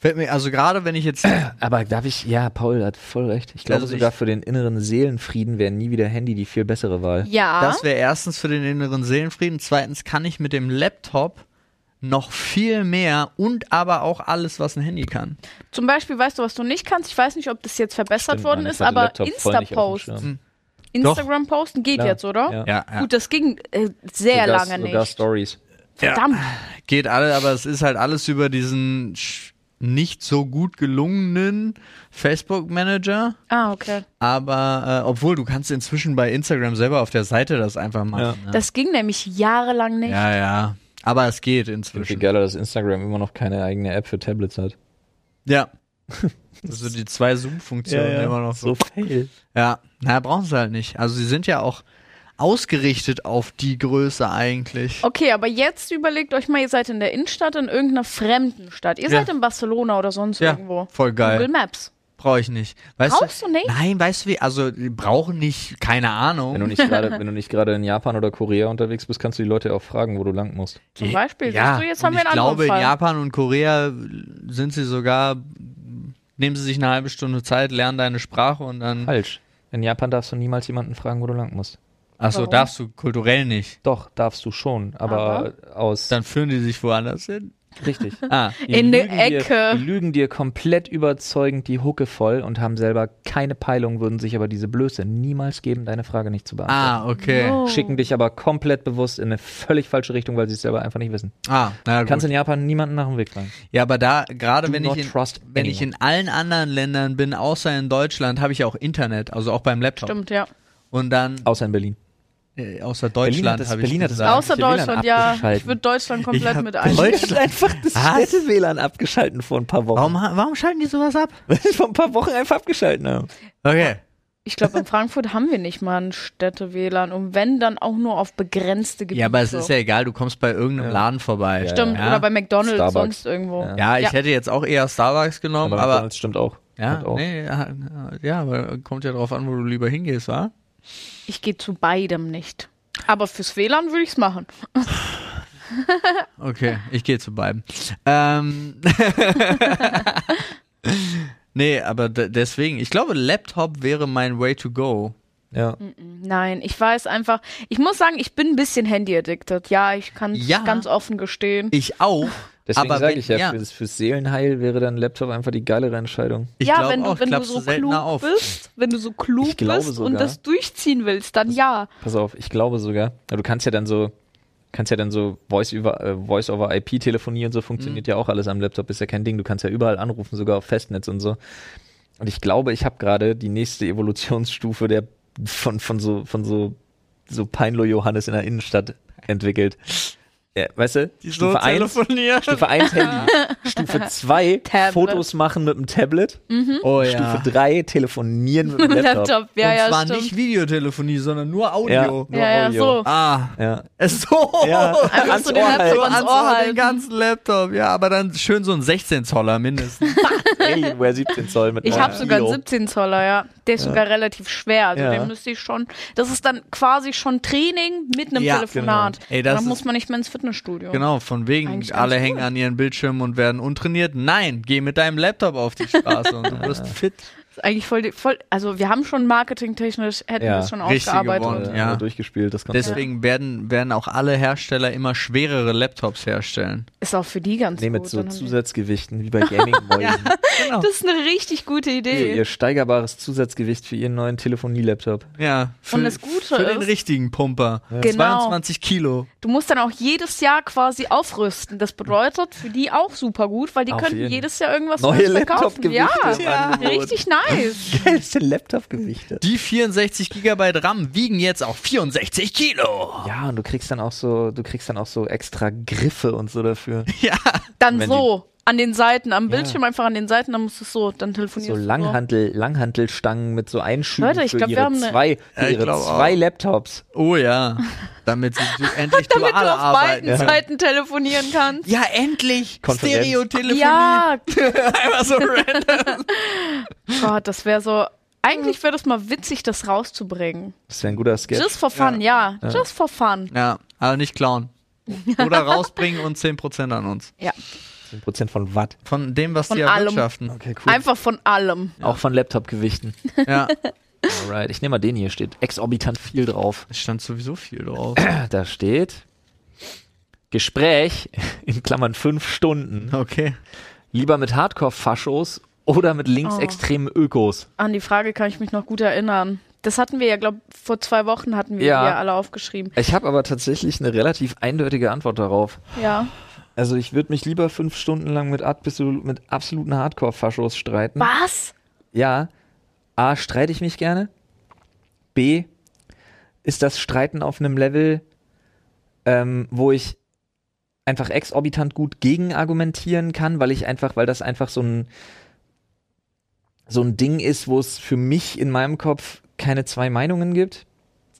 Fällt mir, also gerade wenn ich jetzt. Aber darf ich, ja, Paul hat voll recht. Ich glaube Also sogar ich- für den inneren Seelenfrieden wäre nie wieder Handy die viel bessere Wahl. ja. Das wäre erstens für den inneren Seelenfrieden. Zweitens kann ich mit dem Laptop noch viel mehr und aber auch alles, was ein Handy kann. Zum Beispiel, weißt du, was du nicht kannst? Ich weiß nicht, ob das jetzt verbessert Stimmt, worden ist, aber Laptop Instagram posten geht Klar, jetzt, oder? ja. Ja, ja. Gut, das ging äh, sehr sogar, lange sogar nicht. Stories. Verdammt. Geht alle, aber es ist halt alles über diesen nicht so gut gelungenen Facebook-Manager. Ah, okay. Aber äh, obwohl du kannst inzwischen bei Instagram selber auf der Seite das einfach machen. ne? Das ging nämlich jahrelang nicht. Ja, ja. Aber es geht Viel inzwischen. geiler, dass Instagram immer noch keine eigene App für Tablets hat. Ja. Also die zwei Zoom-Funktionen immer noch so. fail. Ja, naja, brauchen sie halt nicht. Also sie sind ja auch ausgerichtet auf die Größe eigentlich. Okay, aber jetzt überlegt euch mal, ihr seid in der Innenstadt, in irgendeiner fremden Stadt. Ihr Ja. seid in Barcelona oder sonst Ja, irgendwo. voll geil. Google Maps. Brauche ich nicht. Weißt Brauchst du nicht? Nein, weißt du wie? Also, die brauchen nicht, keine Ahnung. Wenn du nicht gerade, wenn du nicht gerade in Japan oder Korea unterwegs bist, kannst du die Leute auch fragen, wo du lang musst. Zum Beispiel. Ja, Siehst du, jetzt haben wir ich einen glaube, anderen in Fall. Japan und Korea sind sie sogar, nehmen sie sich eine halbe Stunde Zeit, lernen deine Sprache und dann. Falsch. In Japan darfst du niemals jemanden fragen, wo du lang musst. Achso, darfst du kulturell nicht. Doch, darfst du schon, aber, aus Dann führen die sich woanders hin. Richtig. Ah, Die In der dir- Ecke. Die lügen dir komplett überzeugend die Hucke voll und haben selber keine Peilung, würden sich aber diese Blöße niemals geben, deine Frage nicht zu beantworten. ah okay. Oh. Schicken dich aber komplett bewusst in eine völlig falsche Richtung, weil sie es selber einfach nicht wissen. Ah, na Du kannst gut. in Japan niemanden nach dem Weg fragen. Ja, aber da, gerade wenn ich, in, trust wenn ich in allen anderen Ländern bin, außer in Deutschland, habe ich auch Internet, also auch beim Laptop. Stimmt, ja. Und dann, Außer in Berlin. Äh, außer Deutschland das- habe ich Berlin das gesagt. Außer ich Deutschland, ja. Ich würde Deutschland Ich komplett hab mit Deutschland- einschließen. einfach das? Städte-WLAN abgeschalten vor ein paar Wochen. Warum, warum schalten die sowas ab? vor ein paar Wochen einfach abgeschalten haben. Okay. Ich glaube, in Frankfurt haben wir nicht mal ein Städte-WLAN. Und wenn, dann auch nur auf begrenzte Gebiete. Ja, aber es ist ja egal, du kommst bei irgendeinem Ja. Laden vorbei. Stimmt, ja. oder bei McDonalds, Starbucks. sonst irgendwo. Ja. Ja, ich Ja. hätte jetzt auch eher Starbucks genommen, Aber, aber, McDonald's stimmt auch. ja, auch. nee, ja, ja, aber kommt ja drauf an, wo du lieber hingehst, wa? Ich gehe zu beidem nicht. Aber fürs WLAN würde ich es machen. Okay, ich gehe zu beiden. Ähm. nee, aber de- deswegen, ich glaube, Laptop wäre mein Way to go. Ja. Nein, ich weiß einfach, ich muss sagen, ich bin ein bisschen handy-addicted. Ja, ich kann es Ja. ganz offen gestehen. Ich auch. Deswegen aber sage ich ja, ja. Fürs, fürs Seelenheil wäre dann Laptop einfach die geilere Entscheidung. Ich ja, glaube wenn du, auch, wenn du so klug auf. bist, wenn du so klug bist und das durchziehen willst, dann ja. Pass auf, ich glaube sogar. Du kannst ja dann so, kannst ja dann so Voice über äh, Voice over IP Telefonie und so funktioniert Mhm. ja auch alles am Laptop, ist ja kein Ding. Du kannst ja überall anrufen, sogar auf Festnetz und so. Und ich glaube, ich habe gerade die nächste Evolutionsstufe der von von so von so so Peinlo Johannes in der Innenstadt entwickelt. Ja, weißt du? Stufe 1, telefonieren. Stufe 1 Handy. Stufe 2 Tablet. Fotos machen mit dem Tablet. Oh ja. Stufe 3 telefonieren mit dem Laptop. Laptop, ja, und ja, zwar stimmt. nicht Videotelefonie, sondern nur Ja, Audio. nur ja, ja, Audio. so. Ah, Ja. so. Ja. Einfach ans so den Ohr Laptop halten. ans Ohr den ganzen Laptop, ja, aber dann schön so ein 16 Zoller mindestens. Alienware 17 Zoll mit Ich habe sogar einen Kilo. 17 Zoller, ja. Der ist sogar relativ schwer. Also Ja. den müsste ich schon. Das ist dann quasi schon Training mit einem Ja, Telefonat. genau. Ey, das dann ist- muss man nicht mehr ins Fitnessstudio. genau, von wegen, Eigentlich alle cool. hängen an ihren Bildschirmen und werden untrainiert. Nein, geh mit deinem Laptop auf die Straße und du wirst fit. Ist eigentlich voll, die- voll. Also wir haben schon marketingtechnisch hätten Ja, wir es schon richtig ausgearbeitet. gewonnen. Ja. durchgespielt, das Konzept. Deswegen werden, werden auch alle Hersteller immer schwerere Laptops herstellen. Ist auch für die ganz Nee, mit gut. so haben die- Zusatzgewichten, wie bei Gaming-Mäusen. Genau. das ist eine richtig gute ihr, Idee. ihr steigerbares Zusatzgewicht für ihren neuen Telefonie-Laptop. Ja, für, Und das Gute für den ist- richtigen Pumper. Genau. 22 Kilo. Du musst dann auch jedes Jahr quasi aufrüsten. Das bedeutet für die auch super gut, weil die Auf könnten jeden. jedes Jahr irgendwas Neue Neues verkaufen. Laptop-Gewichte Ja, Ja. Richtig nice. Geilste Laptop-Gewichte. Die 64 Gigabyte RAM wiegen jetzt auch 64 Kilo. Ja, und du kriegst dann auch so, du kriegst dann auch so extra Griffe und so dafür. Ja. Dann so an den Seiten, am Bildschirm einfach an den Seiten, dann musst du es so, dann telefonierst So du Langhantel, Langhantelstangen mit so Einschüben Leute, ich für glaub, wir ihre haben eine- zwei, für Ja, ich ihre zwei. Laptops. Oh ja. Damit sie du endlich Damit du auf arbeiten. beiden Seiten telefonieren kannst. Ja, endlich. Konferenz. Stereotelefonie. Ja, Einfach so random. Gott, das wäre so. Eigentlich wäre das mal witzig, das rauszubringen. Das wäre ein guter Sketch. Just for fun, ja. Just for fun. Ja, aber nicht klauen. Oder rausbringen und 10% an uns. Ja. 10% von Watt. Von dem, was Von die allem. erwirtschaften. Okay, cool. Einfach von allem. Auch von Laptop-Gewichten. Ja, Alright, ich nehme mal den hier, steht exorbitant viel drauf. es stand sowieso viel drauf. Da steht Gespräch, in Klammern fünf Stunden, Okay. lieber mit Hardcore-Faschos oder mit linksextremen Ökos. An die Frage kann ich mich noch gut erinnern. Das hatten wir ja, glaube vor zwei Wochen hatten wir Ja. ja alle aufgeschrieben. Ich habe aber tatsächlich eine relativ eindeutige Antwort darauf. Ja. Also ich würde mich lieber fünf Stunden lang mit, absolut, mit absoluten Hardcore-Faschos streiten. Was? Ja. A, streite ich mich gerne. B, ist das Streiten auf einem Level, ähm, wo ich einfach exorbitant gut gegen argumentieren kann, weil ich einfach, weil das einfach so ein so ein Ding ist, wo es für mich in meinem Kopf keine zwei Meinungen gibt.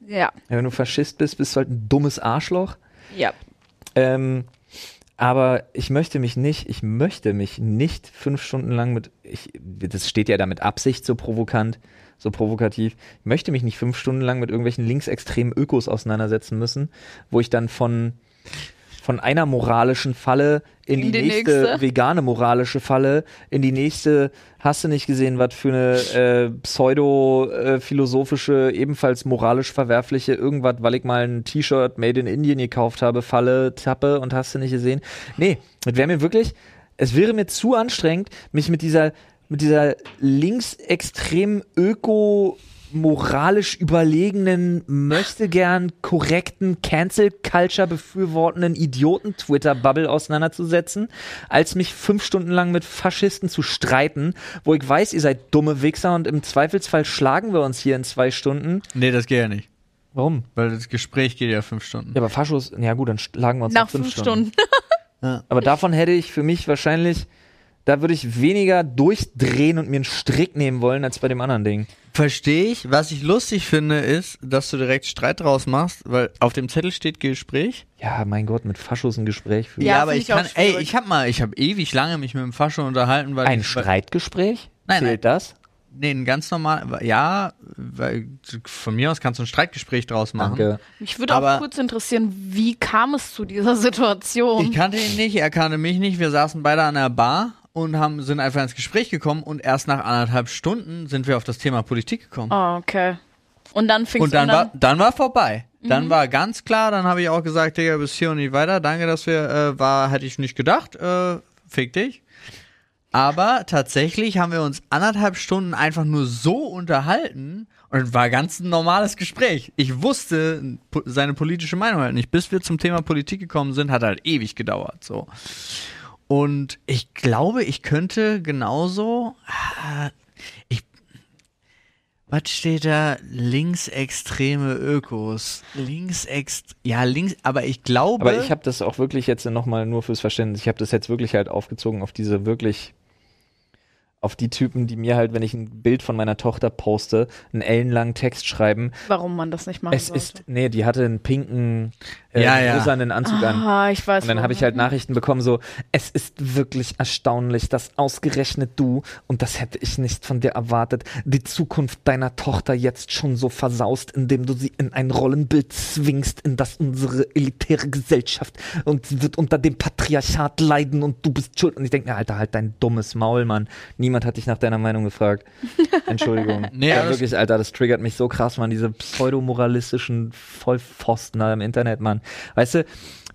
Ja, Ja, wenn du Faschist bist, bist du halt ein dummes Arschloch. ja. Ähm, aber ich möchte mich nicht, ich möchte mich nicht fünf Stunden lang mit, ich, das steht ja da mit Absicht so provokant, so provokativ, ich möchte mich nicht fünf Stunden lang mit irgendwelchen linksextremen Ökos auseinandersetzen müssen, wo ich dann von, von einer moralischen Falle in, In die, die nächste, nächste. vegane moralische Falle, in die nächste, hast du nicht gesehen, was für eine äh, pseudo-philosophische, ebenfalls moralisch verwerfliche, irgendwas, weil ich mal ein T-Shirt made in Indien gekauft habe, Falle, Tappe und hast du nicht gesehen. Nee, das wäre mir wirklich, es wäre mir zu anstrengend, mich mit dieser, mit dieser linksextrem öko moralisch überlegenen, möchte gern korrekten, Cancel Culture befürwortenden Idioten-Twitter-Bubble auseinanderzusetzen, als mich fünf Stunden lang mit Faschisten zu streiten, wo ich weiß, ihr seid dumme Wichser und im Zweifelsfall schlagen wir uns hier in zwei Stunden. Nee, das geht ja nicht. Warum? Weil das Gespräch geht ja fünf Stunden. Ja, aber Faschos, ja gut, dann schlagen wir uns Nach fünf Stunden. Aber davon hätte ich für mich wahrscheinlich, da würde ich weniger durchdrehen und mir einen Strick nehmen wollen, als bei dem anderen Ding. Verstehe ich. Was ich lustig finde, ist, dass du direkt Streit draus machst, weil auf dem Zettel steht Gespräch. Ja, mein Gott, mit Faschos ein Gespräch führen. Ja, aber ich ich auch kann, ey, ich hab mal, ich habe ewig lange mich mit dem Fascho unterhalten, weil Ein ich, Streitgespräch? Nein, Zählt das? Nee, ein ganz normal, ja, weil von mir aus kannst du ein Streitgespräch draus machen. Danke. Mich würde auch Aber- kurz interessieren, wie kam es zu dieser Situation? Ich kannte ihn nicht, er kannte mich nicht. Wir saßen beide an der Bar und haben, sind einfach ins Gespräch gekommen und erst nach anderthalb Stunden sind wir auf das Thema Politik gekommen. oh, okay. Und dann fing und dann war, dann war vorbei. Dann war ganz klar, dann habe ich auch gesagt, Digga, bis hier und nicht weiter. Danke, dass wir, äh, war, hätte ich nicht gedacht, äh, fick dich. Aber tatsächlich haben wir uns anderthalb Stunden einfach nur so unterhalten und es war ganz ein normales Gespräch. Ich wusste seine politische Meinung halt nicht. Bis wir zum Thema Politik gekommen sind, hat halt ewig gedauert, so. Und ich glaube, ich könnte genauso, ah, ich, was steht da? Linksextreme Ökos. Linksext, ja, links, aber ich glaube. Aber ich habe das auch wirklich jetzt nochmal nur fürs Verständnis, ich habe das jetzt wirklich halt aufgezogen auf diese wirklich, auf die Typen, die mir halt, wenn ich ein Bild von meiner Tochter poste, einen ellenlangen Text schreiben. warum man das nicht machen Es sollte. ist, nee, die hatte einen pinken, äh, Ja, ja. rosanen Anzug an. Ah, ich weiß. Und dann habe ich halt Nachrichten bekommen, so, es ist wirklich erstaunlich, dass ausgerechnet du, und das hätte ich nicht von dir erwartet, die Zukunft deiner Tochter jetzt schon so versaust, indem du sie in ein Rollenbild zwingst, in das unsere elitäre Gesellschaft und sie wird unter dem Patriarchat leiden und du bist schuld. Und ich denke mir, Alter, halt dein dummes Maul, Mann. Niemand hat dich nach deiner Meinung gefragt. Entschuldigung. Nee, ja, wirklich, Alter, das triggert mich so krass, Mann, diese pseudomoralistischen Vollpfosten da im Internet, Mann. Weißt du,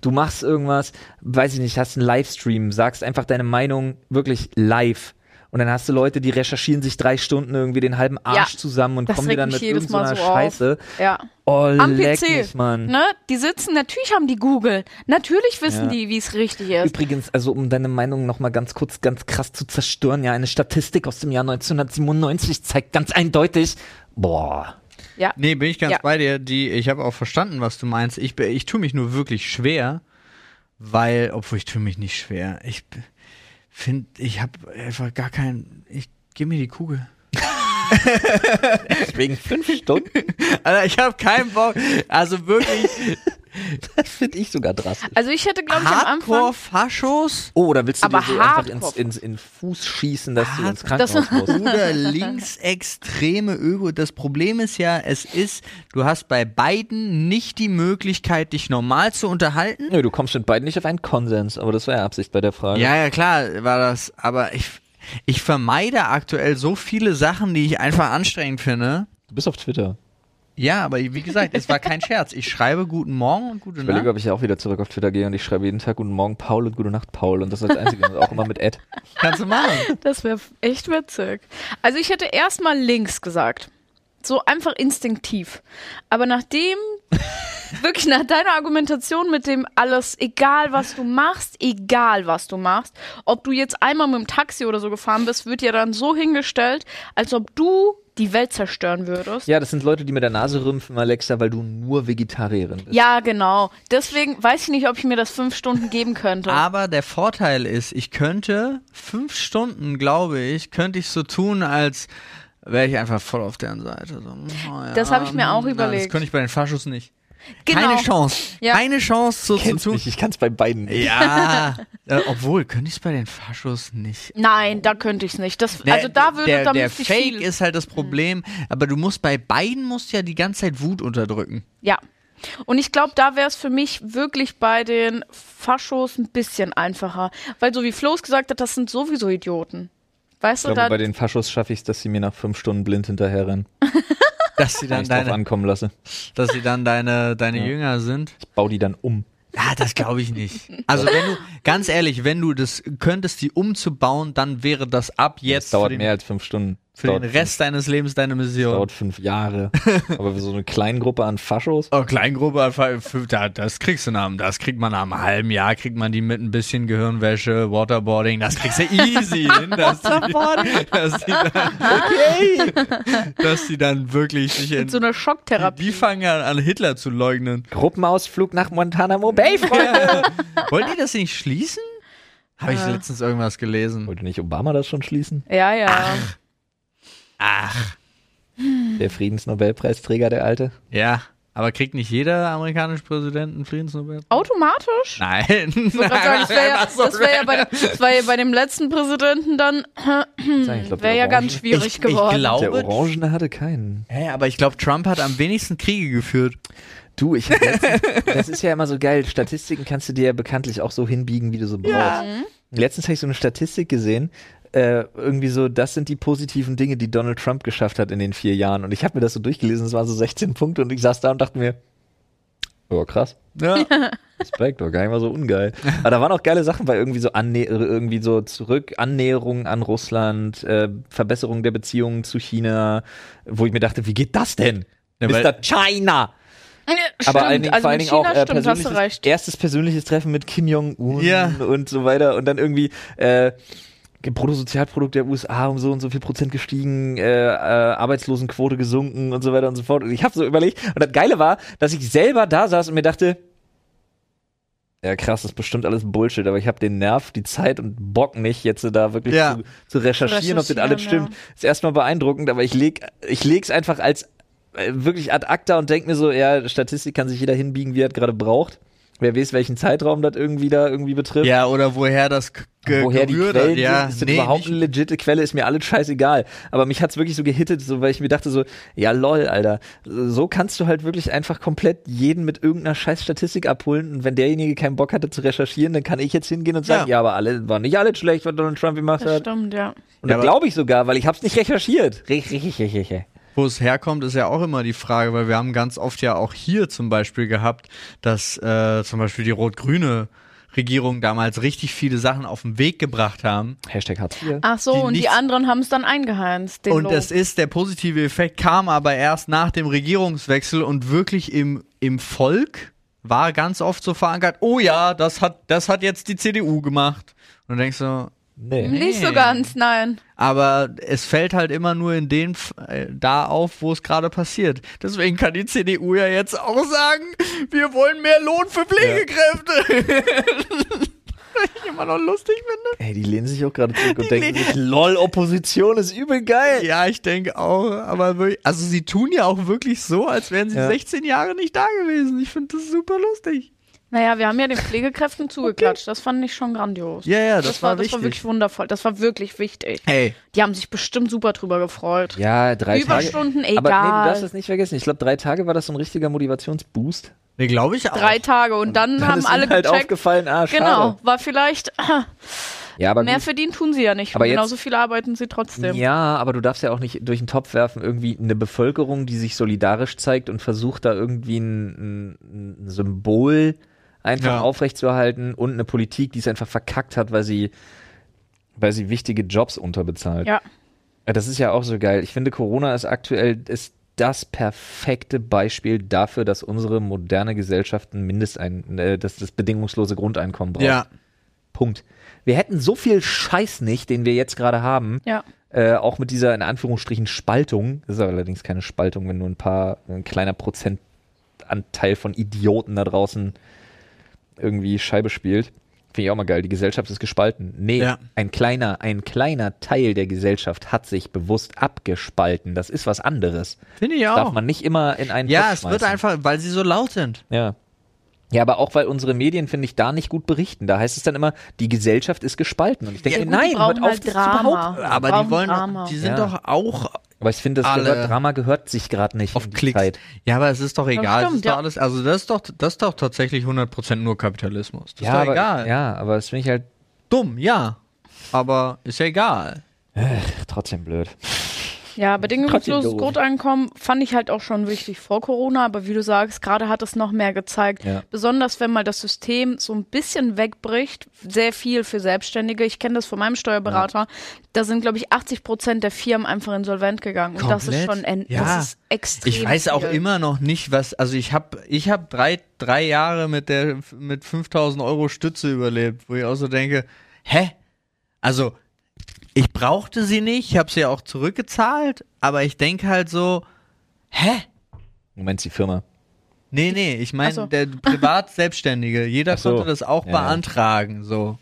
du machst irgendwas, weiß ich nicht, hast einen Livestream, sagst einfach deine Meinung wirklich live. Und dann hast du Leute, die recherchieren sich drei Stunden irgendwie den halben Arsch Ja, zusammen und kommen dir dann mit irgendeiner so auf. Scheiße. Ja. Oh, Am leck PC. mich, Mann. Ne? Die sitzen, natürlich haben die Google. Natürlich wissen Ja. die, wie es richtig ist. Übrigens, also um deine Meinung nochmal ganz kurz, ganz krass zu zerstören, ja, eine Statistik aus dem Jahr 1997 zeigt ganz eindeutig, boah, Ja. Nee, bin ich ganz Ja. bei dir. Die, ich habe auch verstanden, was du meinst. Ich, ich tue mich nur wirklich schwer, weil, obwohl ich tue mich nicht schwer. Ich finde, ich habe einfach gar keinen. Ich gib mir die Kugel. wegen fünf Stunden? Alter, ich habe keinen Bock. Also wirklich Das finde ich sogar drastisch. Also ich hätte, glaube ich, am Anfang. Hardcore-Faschos Oh, oder willst du Aber dir so einfach ins, ins, in Fuß schießen, dass du Hard- ins Krankenhaus musst? oder linksextreme Öko. Das Problem ist ja, es ist, du hast bei beiden nicht die Möglichkeit, dich normal zu unterhalten. Nö, du kommst mit beiden nicht auf einen Konsens, aber das war ja Absicht bei der Frage. Ja, ja, klar, war das, aber ich, ich vermeide aktuell so viele Sachen, die ich einfach anstrengend finde. Du bist auf Twitter. Ja, aber wie gesagt, es war kein Scherz. Ich schreibe guten Morgen und gute Ich überlege, Nacht. ob ich ja auch wieder zurück auf Twitter gehe und ich schreibe jeden Tag Guten Morgen Paul und Gute Nacht Paul und das als einzige und auch immer mit Ed. Kannst du machen. Das wäre echt witzig. Also ich hätte erstmal links gesagt. So einfach instinktiv. Aber nachdem, wirklich nach deiner Argumentation mit dem alles, egal was du machst, egal was du machst, ob du jetzt einmal mit dem Taxi oder so gefahren bist, wird dir dann so hingestellt, als ob du die Welt zerstören würdest. Ja, das sind Leute, die mit der Nase rümpfen, Alexa, weil du nur Vegetarierin bist. Ja, genau. Deswegen weiß ich nicht, ob ich mir das fünf Stunden geben könnte. Aber der Vorteil ist, ich könnte fünf Stunden, glaube ich, könnte ich so tun, als wäre ich einfach voll auf deren Seite. So, oh ja, Das hab ich mir auch na, überlegt. Das könnte ich bei den Faschos nicht. Genau. Keine Chance. Ja. Keine Chance so zu tun. mich, ich kann es bei beiden nicht. Ja, äh, obwohl, könnte ich es bei den Faschos nicht. Nein, da könnte ich es nicht. Das, Der- also da würde, der, da der Fake viel. ist halt das Problem, aber du musst bei beiden musst ja die ganze Zeit Wut unterdrücken. Ja. Und ich glaube, da wäre es für mich wirklich bei den Faschos ein bisschen einfacher. Weil so wie Flo es gesagt hat, das sind sowieso Idioten. Weißt Ich du, glaube, da, bei den Faschos schaffe ich es, dass sie mir nach fünf Stunden blind hinterherrennen. Dass sie dann deine, ankommen lasse. dass sie dann deine, deine Ja. Jünger sind. Ich baue die dann um. Ja, das glaube ich nicht. Also wenn du, ganz ehrlich, wenn du das könntest, die umzubauen, dann wäre das ab jetzt Das dauert mehr als fünf Stunden. Für dauert den Rest deines Lebens deine Fünf, Mission. dauert fünf Jahre. Aber für so eine kleine Gruppe an Faschos. Oh, Kleingruppe, für- da- das kriegst du nach, einem- das kriegt man nach einem halben Jahr, kriegt man die mit ein bisschen Gehirnwäsche, Waterboarding, das kriegst du easy hin, dass die, dass die dann, okay, dass die dann wirklich sich in, so einer Schocktherapie. die fangen an, an Hitler zu leugnen. Gruppenausflug nach Guantanamo Bay, Freunde. Wollen die das nicht schließen? Habe ich Ja. letztens irgendwas gelesen. Wollte nicht Obama das schon schließen? Ja, ja. Ach, Der Friedensnobelpreisträger, der Alte? ja, aber kriegt nicht jeder amerikanische Präsident einen Friedensnobelpreis? Automatisch? Nein. Ich sagen, das wäre ja, das wär ja, bei dem- das wär ja bei dem letzten Präsidenten dann, Ich wäre der ja ganz schwierig Ich- ich geworden. Der Glaube- Orangene hatte keinen. Hä, aber ich glaube, Trump hat am wenigsten Kriege geführt. Du, ich hab letztens, das ist ja immer so geil. Statistiken kannst du dir ja bekanntlich auch so hinbiegen, wie du so brauchst. Letztens habe ich so eine Statistik gesehen, äh, irgendwie so, das sind die positiven Dinge, die Donald Trump geschafft hat in den vier Jahren. Und ich habe mir das so durchgelesen, es waren so 16 Punkte und ich saß da und dachte mir, oh krass, Ja. Respekt, doch gar nicht mal so ungeil. Aber da waren auch geile Sachen bei irgendwie so Annä irgendwie so zurück, Annäherung an Russland, äh, Verbesserung der Beziehungen zu China, wo ich mir dachte, wie geht das denn? Ja, Mr. China! Stimmt, Aber allen Dingen, also vor allen Dingen auch äh, stimmt, persönliches, erstes persönliches Treffen mit Kim Jong-un Ja. und so weiter und dann irgendwie äh, Bruttosozialprodukt der USA um so und so viel Prozent gestiegen, äh, äh, Arbeitslosenquote gesunken und so weiter und so fort. Und ich habe so überlegt und das Geile war, dass ich selber da saß und mir dachte, ja krass, das ist bestimmt alles Bullshit, aber ich habe den Nerv, die Zeit und Bock nicht, jetzt da wirklich Ja. zu, zu recherchieren, ob das alles Recherchieren, stimmt. Ist erstmal beeindruckend, aber ich leg, ich leg's einfach als äh, wirklich ad acta und denk mir so, ja, Statistik kann sich jeder hinbiegen, wie er gerade braucht. Wer weiß, welchen Zeitraum das irgendwie da irgendwie betrifft. ja, oder woher das Woher die Quellen hat. Ja, sind, ist das nee, überhaupt nicht- eine legitime Quelle, ist mir alles scheißegal. Aber mich hat's wirklich so gehittet, so, weil ich mir dachte so, ja lol, Alter, so kannst du halt wirklich einfach komplett jeden mit irgendeiner scheiß Statistik abholen und wenn derjenige keinen Bock hatte zu recherchieren, dann kann ich jetzt hingehen und sagen, Ja. ja, aber alle, war nicht alles schlecht, was Donald Trump gemacht Das hat. stimmt, ja. Und Ja, das aber- glaube ich sogar, weil ich hab's nicht recherchiert. Richtig, richtig, richtig. Wo es herkommt, ist ja auch immer die Frage, weil wir haben ganz oft ja auch hier zum Beispiel gehabt, dass äh, zum Beispiel die rot-grüne Regierung damals richtig viele Sachen auf den Weg gebracht haben. Hashtag Hartz IV. Ach so, Die und die anderen haben es dann eingeheizt. Und Lob. es ist, der positive Effekt kam aber erst nach dem Regierungswechsel und wirklich im, im Volk war ganz oft so verankert, oh ja, das hat, das hat jetzt die CDU gemacht. Und du denkst so, Nee. Nicht so ganz, nein. aber es fällt halt immer nur in den F- äh, da auf, wo es gerade passiert. Deswegen kann die CDU ja jetzt auch sagen, wir wollen mehr Lohn für Pflegekräfte. Was ich immer noch lustig finde. Ey, die lehnen sich auch gerade zurück und denken sich, lol, Opposition ist übel geil. Ja, ich denke auch, aber wirklich, also sie tun ja auch wirklich so, als wären sie Ja. 16 Jahre nicht da gewesen. Ich finde das super lustig. Naja, wir haben ja den Pflegekräften zugeklatscht. Das fand ich schon grandios. Ja, ja, das, war, das wichtig. war wirklich wundervoll. Das war wirklich wichtig. Ey, Die haben sich bestimmt super drüber gefreut. Ja, drei Überstunden, Tage. Aber nee, du egal. darfst das nicht vergessen. Ich glaube, drei Tage war das so ein richtiger Motivationsboost. nee, glaube ich auch. Drei Tage und dann, Dann haben ist alle halt gecheckt. aufgefallen, ah, schade. Genau, war vielleicht Ja, aber mehr gut. verdienen tun sie ja nicht. Aber und jetzt- genauso viel arbeiten sie trotzdem. Ja, aber du darfst ja auch nicht durch den Topf werfen, irgendwie eine Bevölkerung, die sich solidarisch zeigt und versucht, da irgendwie ein, ein, ein Symbol einfach Ja. aufrechtzuerhalten und eine Politik, die es einfach verkackt hat, weil sie, weil sie wichtige Jobs unterbezahlt. Ja. Ja, Das ist ja auch so geil. Ich finde, Corona ist aktuell ist das perfekte Beispiel dafür, dass unsere moderne Gesellschaft ein Mindestein, äh, dass das bedingungslose Grundeinkommen braucht. Ja, Punkt. Wir hätten so viel Scheiß nicht, den wir jetzt gerade haben, Ja. äh, auch mit dieser in Anführungsstrichen Spaltung. Das ist allerdings keine Spaltung, wenn nur ein paar, ein kleiner Prozentanteil von Idioten da draußen irgendwie Scheibe spielt. Finde ich auch mal geil. Die Gesellschaft ist gespalten. Nee, Ja. ein kleiner, ein kleiner Teil der Gesellschaft hat sich bewusst abgespalten. Das ist was anderes. Finde ich Das auch. darf man nicht immer in einen ja, Topf es wird einfach, weil sie so laut sind. Ja. Ja, aber auch weil unsere Medien, finde ich, da nicht gut berichten. Da heißt es dann immer, die Gesellschaft ist gespalten. Und ich denke, Ja, gut, nein, hört auf, halt das Drama. zu behaupten. Aber die wollen, Drama. die sind Ja. doch auch Aber ich finde, das Alle- gehört, Drama gehört sich gerade nicht auf in die Klicks. Zeit. Ja, aber es ist doch egal. es stimmt, ist doch ja. alles, also das ist doch, das ist doch tatsächlich 100% nur Kapitalismus. Das ja, ist doch aber, egal. Ja, aber das finde ich halt Dumm, ja. Aber ist ja egal. trotzdem blöd. Ja, bedingungsloses. Grundeinkommen fand ich halt auch schon wichtig vor Corona, aber wie du sagst, gerade hat es noch mehr gezeigt. Ja. Besonders wenn mal das System so ein bisschen wegbricht, sehr viel für Selbstständige. Ich kenne das von meinem Steuerberater. Da sind, glaube ich, 80 Prozent der Firmen einfach insolvent gegangen. Und das ist Komplett? schon en Ja. das ist extrem. Ich weiß auch viel. immer noch nicht, was, also ich habe ich hab drei, drei Jahre mit der, mit 5000 Euro Stütze überlebt, wo ich auch so denke, hä? Also, ich brauchte sie nicht, ich habe sie auch zurückgezahlt, aber ich denke halt so, hä? Moment, die Firma. Nee, nee, ich meine, so. der Privat-Selbstständige, jeder so. konnte das auch Ja, ja. beantragen, so.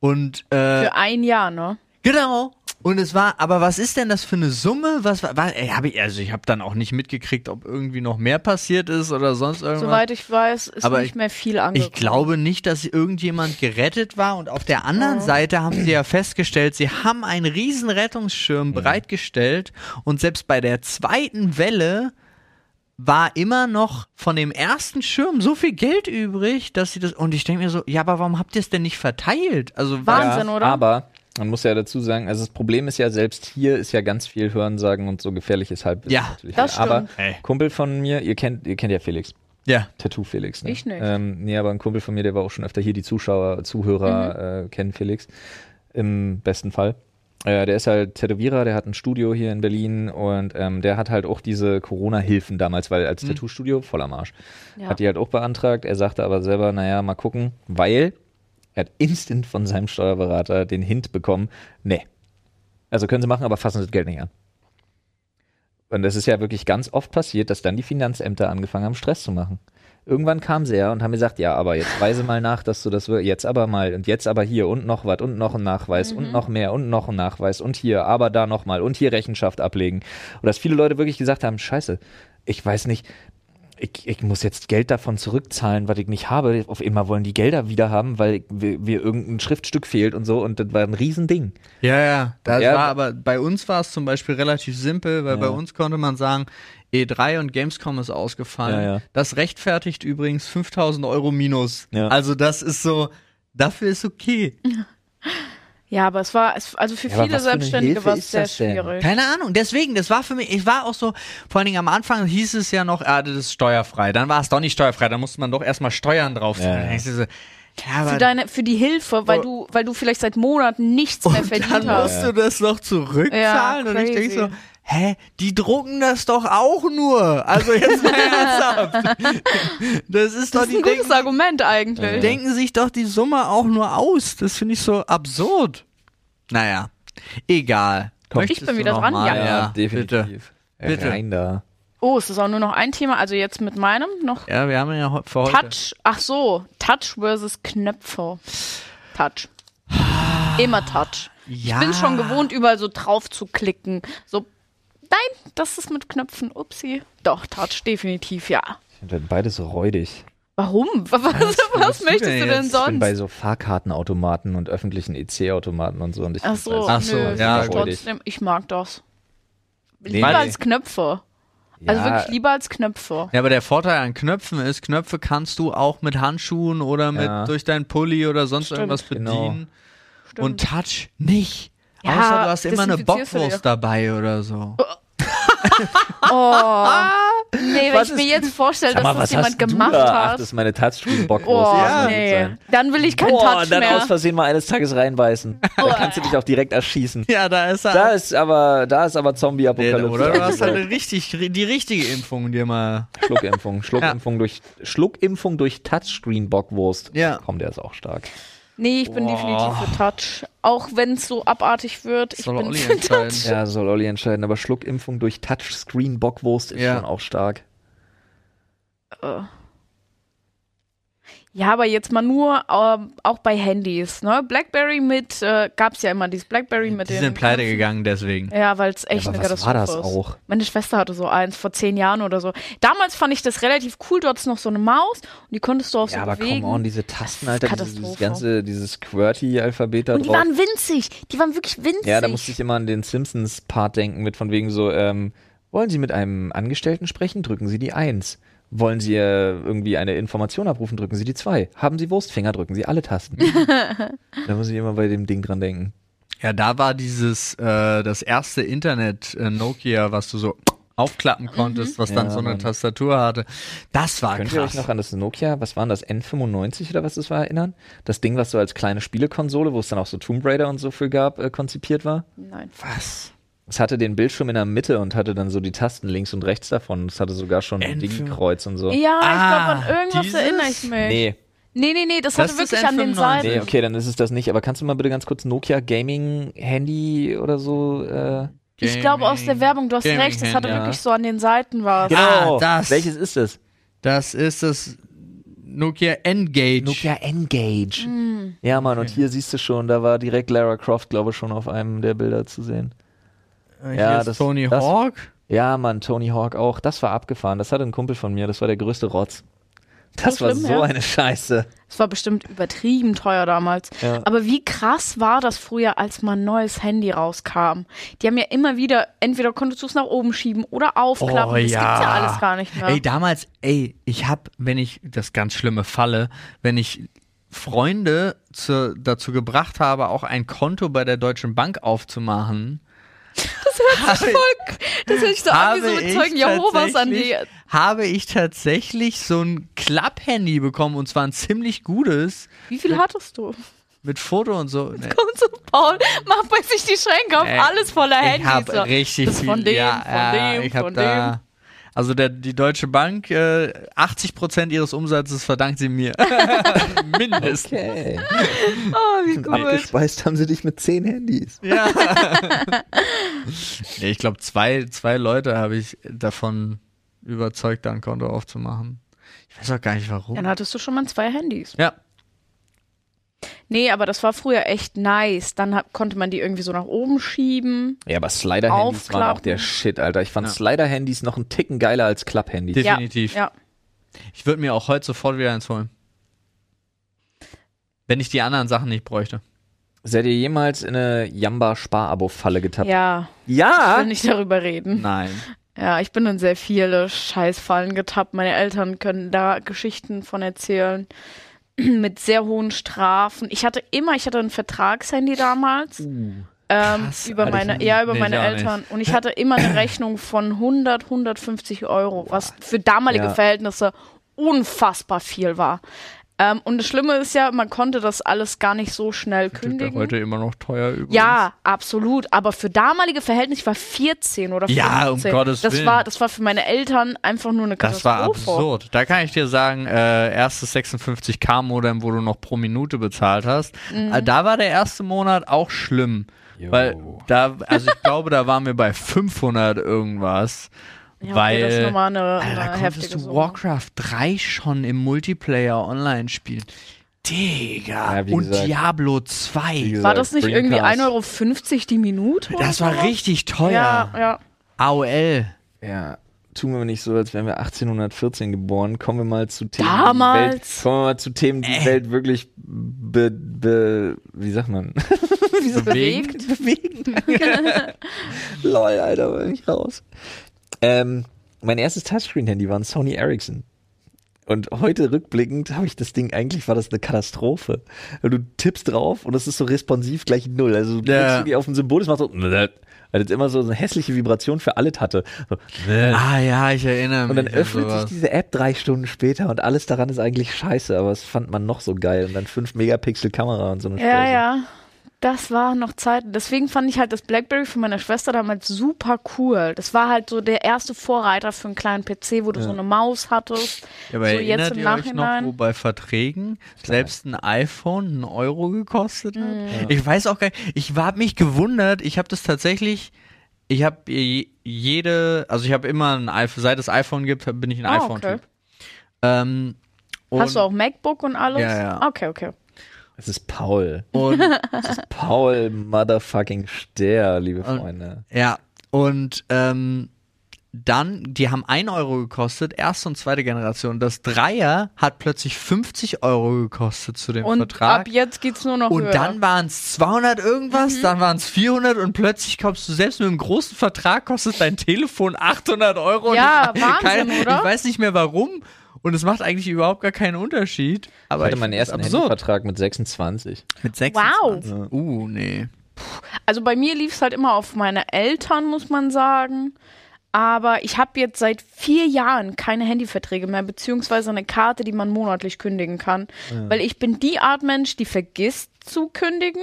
Und, äh, Für ein Jahr, ne? Genau. Und es war, aber was ist denn das für eine Summe? Was war, war ey, hab ich, also ich habe dann auch nicht mitgekriegt, ob irgendwie noch mehr passiert ist oder sonst irgendwas. Soweit ich weiß, ist Aber nicht ich- mehr viel angekommen. Ich glaube nicht, dass irgendjemand gerettet war und auf der anderen Seite haben sie ja festgestellt, sie haben einen riesen Rettungsschirm bereitgestellt und selbst bei der zweiten Welle war immer noch von dem ersten Schirm so viel Geld übrig, dass sie das und ich denke mir so, ja, aber warum habt ihr es denn nicht verteilt? Also Wahnsinn, ja, oder? Aber man muss ja dazu sagen, also das Problem ist ja, selbst hier ist ja ganz viel Hörensagen und so gefährliches Halbwissen. Ja, natürlich. das Aber stimmt. Ey. Kumpel von mir, ihr kennt, ihr kennt ja Felix. ja, Tattoo Felix, ne? Ich nicht. Ähm, nee, aber ein Kumpel von mir, der war auch schon öfter hier, die Zuschauer, Zuhörer Mhm. äh, kennen Felix. Im besten Fall. Äh, der ist halt Tätowierer, der hat ein Studio hier in Berlin und ähm, der hat halt auch diese Corona-Hilfen damals, weil als Tattoo-Studio voll am Arsch. Ja. Hat die halt auch beantragt. Er sagte aber selber, naja, mal gucken, weil er hat instant von seinem Steuerberater den Hint bekommen, nee. Also können sie machen, aber fassen sie das Geld nicht an. Und das ist ja wirklich ganz oft passiert, dass dann die Finanzämter angefangen haben, Stress zu machen. Irgendwann kam sie ja und haben gesagt, ja, aber jetzt weise mal nach, dass du das jetzt aber mal und jetzt aber hier und noch was und noch ein Nachweis und noch mehr und noch ein Nachweis und hier, aber da noch mal und hier Rechenschaft ablegen. Und dass viele Leute wirklich gesagt haben, scheiße, ich weiß nicht, ich, ich muss jetzt Geld davon zurückzahlen, was ich nicht habe. Auf einmal wollen die Gelder wieder haben, weil wir, wir irgendein Schriftstück fehlt und so und das war ein Riesending. Ja, ja. Das Ja, war aber bei uns war es zum Beispiel relativ simpel, weil Ja. bei uns konnte man sagen, E3 und Gamescom ist ausgefallen. Ja, ja. Das rechtfertigt übrigens 5000 Euro minus. Ja. Also das ist so, dafür ist okay. Ja, aber es war, also für Ja, viele Selbstständige war es sehr schwierig. Keine Ahnung. Deswegen, das war für mich, ich war auch so, vor allen Dingen am Anfang hieß es ja noch, ah, das ist steuerfrei. Dann war es doch nicht steuerfrei. Da musste man doch erstmal Steuern drauf Ja, ja. Dann Für deine, für die Hilfe, weil du, weil du vielleicht seit Monaten nichts mehr und verdient dann hast. musst du das noch zurückzahlen. Ja, und ich denke so, hä, die drucken das doch auch nur. Also jetzt mal ernsthaft. Das ist doch Das ist die ein gutes denken, Argument eigentlich. denken sich doch die Summe auch nur aus. Das finde ich so absurd. Naja, egal. Komm. Ich bin wieder dran, mal? ja. Bitte. definitiv. Bitte. Rein da. Oh, es ist auch nur noch ein Thema, also jetzt mit meinem noch Ja, wir haben ja für heute. Touch. Ach so, Touch versus Knöpfe. Touch. Immer Touch. Ja. Ich bin schon gewohnt, überall so drauf zu klicken. So, nein, das ist mit Knöpfen. Upsi. Doch, Touch, definitiv, ja. Ich finde beides so räudig. Warum? Was, was, willst du möchtest denn du denn jetzt? Ich bin sonst? bei so Fahrkartenautomaten und öffentlichen EC-Automaten und so. Und ich Ach so, Ach so, nö, ja, ich gut. trotzdem, ich mag das. Lieber nee. als Knöpfe. Also Ja, wirklich lieber als Knöpfe. Ja, aber der Vorteil an Knöpfen ist, Knöpfe kannst du auch mit Handschuhen oder mit Ja. durch deinen Pulli oder sonst Stimmt. irgendwas Genau. bedienen. Stimmt. Und Touch nicht. Ja, Außer du hast immer eine. Bockwurst dabei oder so. Oh. Nee, wenn Was ich mir ist- jetzt vorstelle, mal, dass das was jemand gemacht da? Ach, hat. das ist meine Touchscreen-Bockwurst. Oh, gut nee. Dann will ich keinen Boah, Touch dann mehr. aus Versehen mal eines Tages reinbeißen. Da kannst du dich auch direkt erschießen. Ja, da ist er. Da ist aber, da ist aber Nee, Zombie-Apokalypse. oder du hast halt richtig, die richtige Impfung dir mal. Schluckimpfung. Schluckimpfung durch, Schluckimpfung durch Touchscreen-Bockwurst. Ja. Komm, der ist auch stark. Nee, ich bin Boah. definitiv für Touch. Auch wenn es so abartig wird. Ich Soll bin Olli für entscheiden. Touch. Ja, soll Olli entscheiden. Aber Schluckimpfung durch Touchscreen-Bockwurst ist Ja. schon auch stark. Äh. Ja, aber jetzt mal nur ähm, auch bei Handys, ne? Blackberry mit, äh, gab's ja immer dieses Blackberry mit Die den sind pleite gegangen deswegen. Ja, weil es echt Ja, aber eine was war Katastrophe das ist. auch? Meine Schwester hatte so eins vor zehn Jahren oder so. Damals fand ich das relativ cool. Du hattest noch so eine Maus und die konntest du auch so Ja, aber bewegen. come on, diese Tasten, Alter, dieses, dieses Katastrophe. ganze, dieses QWERTY-Alphabet da und die drauf. waren winzig. Die waren wirklich winzig. Ja, da musste ich immer an den Simpsons-Part denken, mit von wegen so, ähm, wollen Sie mit einem Angestellten sprechen? Drücken Sie die Eins. Wollen Sie äh, irgendwie eine Information abrufen? Drücken Sie die zwei. Haben Sie Wurstfinger? Drücken Sie alle Tasten. da muss ich immer bei dem Ding dran denken. Ja, da war dieses, äh, das erste Internet äh, Nokia, was du so aufklappen konntest, was dann Ja, so eine Mann. Tastatur hatte. Das war Könnt ihr euch krass. noch an das Nokia, was waren das, N95 oder was das war, erinnern? Das Ding, was so als kleine Spielekonsole, wo es dann auch so Tomb Raider und so für gab, äh, konzipiert war? Nein. was? Es hatte den Bildschirm in der Mitte und hatte dann so die Tasten links und rechts davon. Es hatte sogar schon ein N5. Dingkreuz und so. Ja, Ah, ich glaube, an irgendwas dieses? erinnere ich mich. Nee, nee, nee, nee das, Das hatte wirklich an den N95. Seiten. nee, okay, dann ist es das nicht. Aber kannst du mal bitte ganz kurz Nokia Gaming Handy oder so? Äh, Ich glaube aus der Werbung, du hast Gaming recht, das hatte Handy, wirklich so an den Seiten was. Ah, das. Welches ist es? Das ist das Nokia N-Gage. Nokia N-Gage. Ja, Mann, und hier siehst du schon, da war direkt Lara Croft, glaube ich, schon auf einem der Bilder zu sehen. Hier Ja, ist das- Tony das- Hawk. Ja, Mann, Tony Hawk auch. Das war abgefahren. Das hatte ein Kumpel von mir. Das war der größte Rotz. Das So war schlimm, so ja. eine Scheiße. Es war bestimmt übertrieben teuer damals. Ja. Aber wie krass war das früher, als mal ein neues Handy rauskam? Die haben ja immer wieder, entweder konntest du es nach oben schieben oder aufklappen. Oh, das ja. gibt's ja alles gar nicht mehr. Ey, damals, ey, ich hab, wenn ich, das ganz schlimme Falle, wenn ich Freunde zu, dazu gebracht habe, auch ein Konto bei der Deutschen Bank aufzumachen, das hört sich so an wie so mit ich Zeugen Jehovas an die. habe ich tatsächlich so ein Klapp-Handy bekommen und zwar ein ziemlich gutes Wie viel hattest du? mit Foto und so. Ne, Kommt so Paul, macht bei sich die Schränke auf, Ey, alles voller ich Handys. habe so. richtig das viel. von dem, ja, von ja, dem, ich von da, Also der, die Deutsche Bank, äh, 80 Prozent ihres Umsatzes verdankt sie mir. Mindestens. Okay. Oh, wie gut. Abgespeist haben sie dich mit zehn Handys. Ja. ja ich glaube, zwei, zwei Leute habe ich davon überzeugt, da ein Konto aufzumachen. Ich weiß auch gar nicht warum. Dann hattest du schon mal zwei Handys. Ja. Nee, aber das war früher echt nice. Dann hat, konnte man die irgendwie so nach oben schieben. Ja, aber Slider-Handys waren auch der Shit, Alter. Ich fand Ja. Slider-Handys noch einen Ticken geiler als Klapp-Handys. Definitiv. Ja. Ich würde mir auch heute sofort wieder eins holen. Wenn ich die anderen Sachen nicht bräuchte. Seid ihr jemals in eine Jamba-Spar-Abo-Falle getappt? Ja, ich Ja! will nicht darüber reden. Nein. Ja, ich bin in sehr viele Scheißfallen getappt. Meine Eltern können da Geschichten von erzählen. Mit sehr hohen Strafen. Ich hatte immer, ich hatte ein Vertragshandy damals. ähm, krass, über Alter, meine, ja, über nee, meine Eltern. Und ich hatte immer eine Rechnung von 100, 150 Euro, was für damalige Ja. Verhältnisse unfassbar viel war. Ähm, und das Schlimme ist ja, man konnte das alles gar nicht so schnell Ist kündigen. heute immer noch teuer übrigens. Ja, absolut. Aber für damalige Verhältnisse, ich war 14 oder 15. Ja, um Gottes das Willen. War, das war für meine Eltern einfach nur eine Das Katastrophe. war absurd. Da kann ich dir sagen, äh, erstes 56k-Modem, wo du noch pro Minute bezahlt hast. Mhm. Äh, da war der erste Monat auch schlimm. Weil da, also ich glaube, da waren wir bei 500 irgendwas. Ja, okay, weil, das ist nochmal eine, Alter, eine da konntest heftige du Summe. Warcraft 3 schon im Multiplayer online spielen. Digga. Ja, und gesagt. Diablo Wie 2. gesagt, War das nicht irgendwie Dreamcast. 1,50 Euro die Minute? Das war sowas? richtig teuer. Ja, ja. AOL. Ja, tun wir nicht so, als wären wir 1814 geboren. Kommen wir mal zu Themen, Damals? die die Welt, kommen wir mal zu Themen, die die Welt wirklich be, be, wie sagt man? Bewegt? bewegen. Lol, Alter, war ich raus. Ähm, mein erstes Touchscreen-Handy war ein Sony Ericsson. Und heute rückblickend habe ich das Ding, eigentlich war das eine Katastrophe. Du tippst drauf und es ist so responsiv gleich null. Also du Ja. irgendwie auf ein Symbol, das macht so, weil das immer so eine hässliche Vibration für alles hatte. So, Ah ja, ich erinnere mich. und dann an öffnet sowas. sich diese App drei Stunden später und alles daran ist eigentlich scheiße, aber es fand man noch so geil. Und dann 5 Megapixel Kamera und so eine Ja, Späße. ja. Das war noch Zeit. Deswegen fand ich halt das Blackberry für meine Schwester damals super cool. Das war halt so der erste Vorreiter für einen kleinen PC, wo du so eine Maus hattest. Ja, aber so erinnert jetzt im ihr euch noch, Nachhinein. wo bei Verträgen selbst ein iPhone einen Euro gekostet hat? Mhm. Ich weiß auch gar nicht, ich war hab mich gewundert, ich habe das tatsächlich, ich habe jede, also ich habe immer ein iPhone, seit es iPhone gibt, bin ich ein Ah, iPhone-Typ. okay. Ähm, Hast du auch MacBook und alles? Ja, ja. Okay, okay. Es ist Paul. Und Es ist Paul Motherfucking Ster, liebe Und- Freunde. Ja, und ähm, dann, die haben 1 Euro gekostet, erste und zweite Generation. Das Dreier hat plötzlich 50 Euro gekostet zu dem Und Vertrag. ab jetzt geht's nur noch und höher. dann waren es 200 Mhm. irgendwas, dann waren es 400 und plötzlich kommst du selbst mit einem großen Vertrag, kostet dein Telefon 800 Euro. Und Ja, ich, Wahnsinn, oder? Ich weiß nicht mehr warum und es macht eigentlich überhaupt gar keinen Unterschied. Ich Aber hatte ich meinen find's ersten. Handyvertrag mit 26. Mit 26. Wow. Uh, nee. Also bei mir lief es halt immer auf meine Eltern, muss man sagen. Aber ich habe jetzt seit vier Jahren keine Handyverträge mehr, beziehungsweise eine Karte, die man monatlich kündigen kann. Weil ich bin die Art Mensch, die vergisst zu kündigen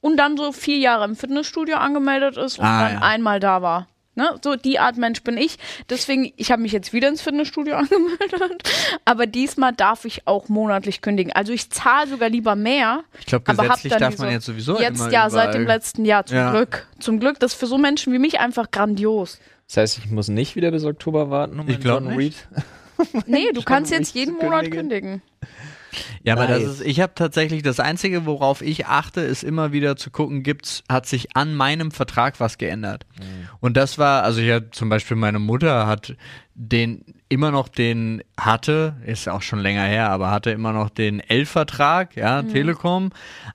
und dann so vier Jahre im Fitnessstudio angemeldet ist und Ah, dann ja. einmal da war. Ne? So die Art Mensch bin ich. Deswegen, ich habe mich jetzt wieder ins Fitnessstudio angemeldet. Aber diesmal darf ich auch monatlich kündigen. Also ich zahle sogar lieber mehr. Ich glaube, gesetzlich darf diese- man jetzt sowieso Jetzt immer ja, seit dem überall- letzten Jahr, zum Ja. Glück. Zum Glück, das ist für so Menschen wie mich einfach grandios. Das heißt, ich muss nicht wieder bis Oktober warten, um Ich meinen John nicht. Reed. Nee, du kannst jetzt jeden Monat kündigen. kündigen. Ja, aber das Nice. ist, ich habe tatsächlich das Einzige, worauf ich achte, ist immer wieder zu gucken, gibt's, hat sich an meinem Vertrag was geändert. Und das war, also ich hatte zum Beispiel meine Mutter hat den immer noch den hatte, ist auch schon länger her, aber hatte immer noch den L-Vertrag, ja, Telekom,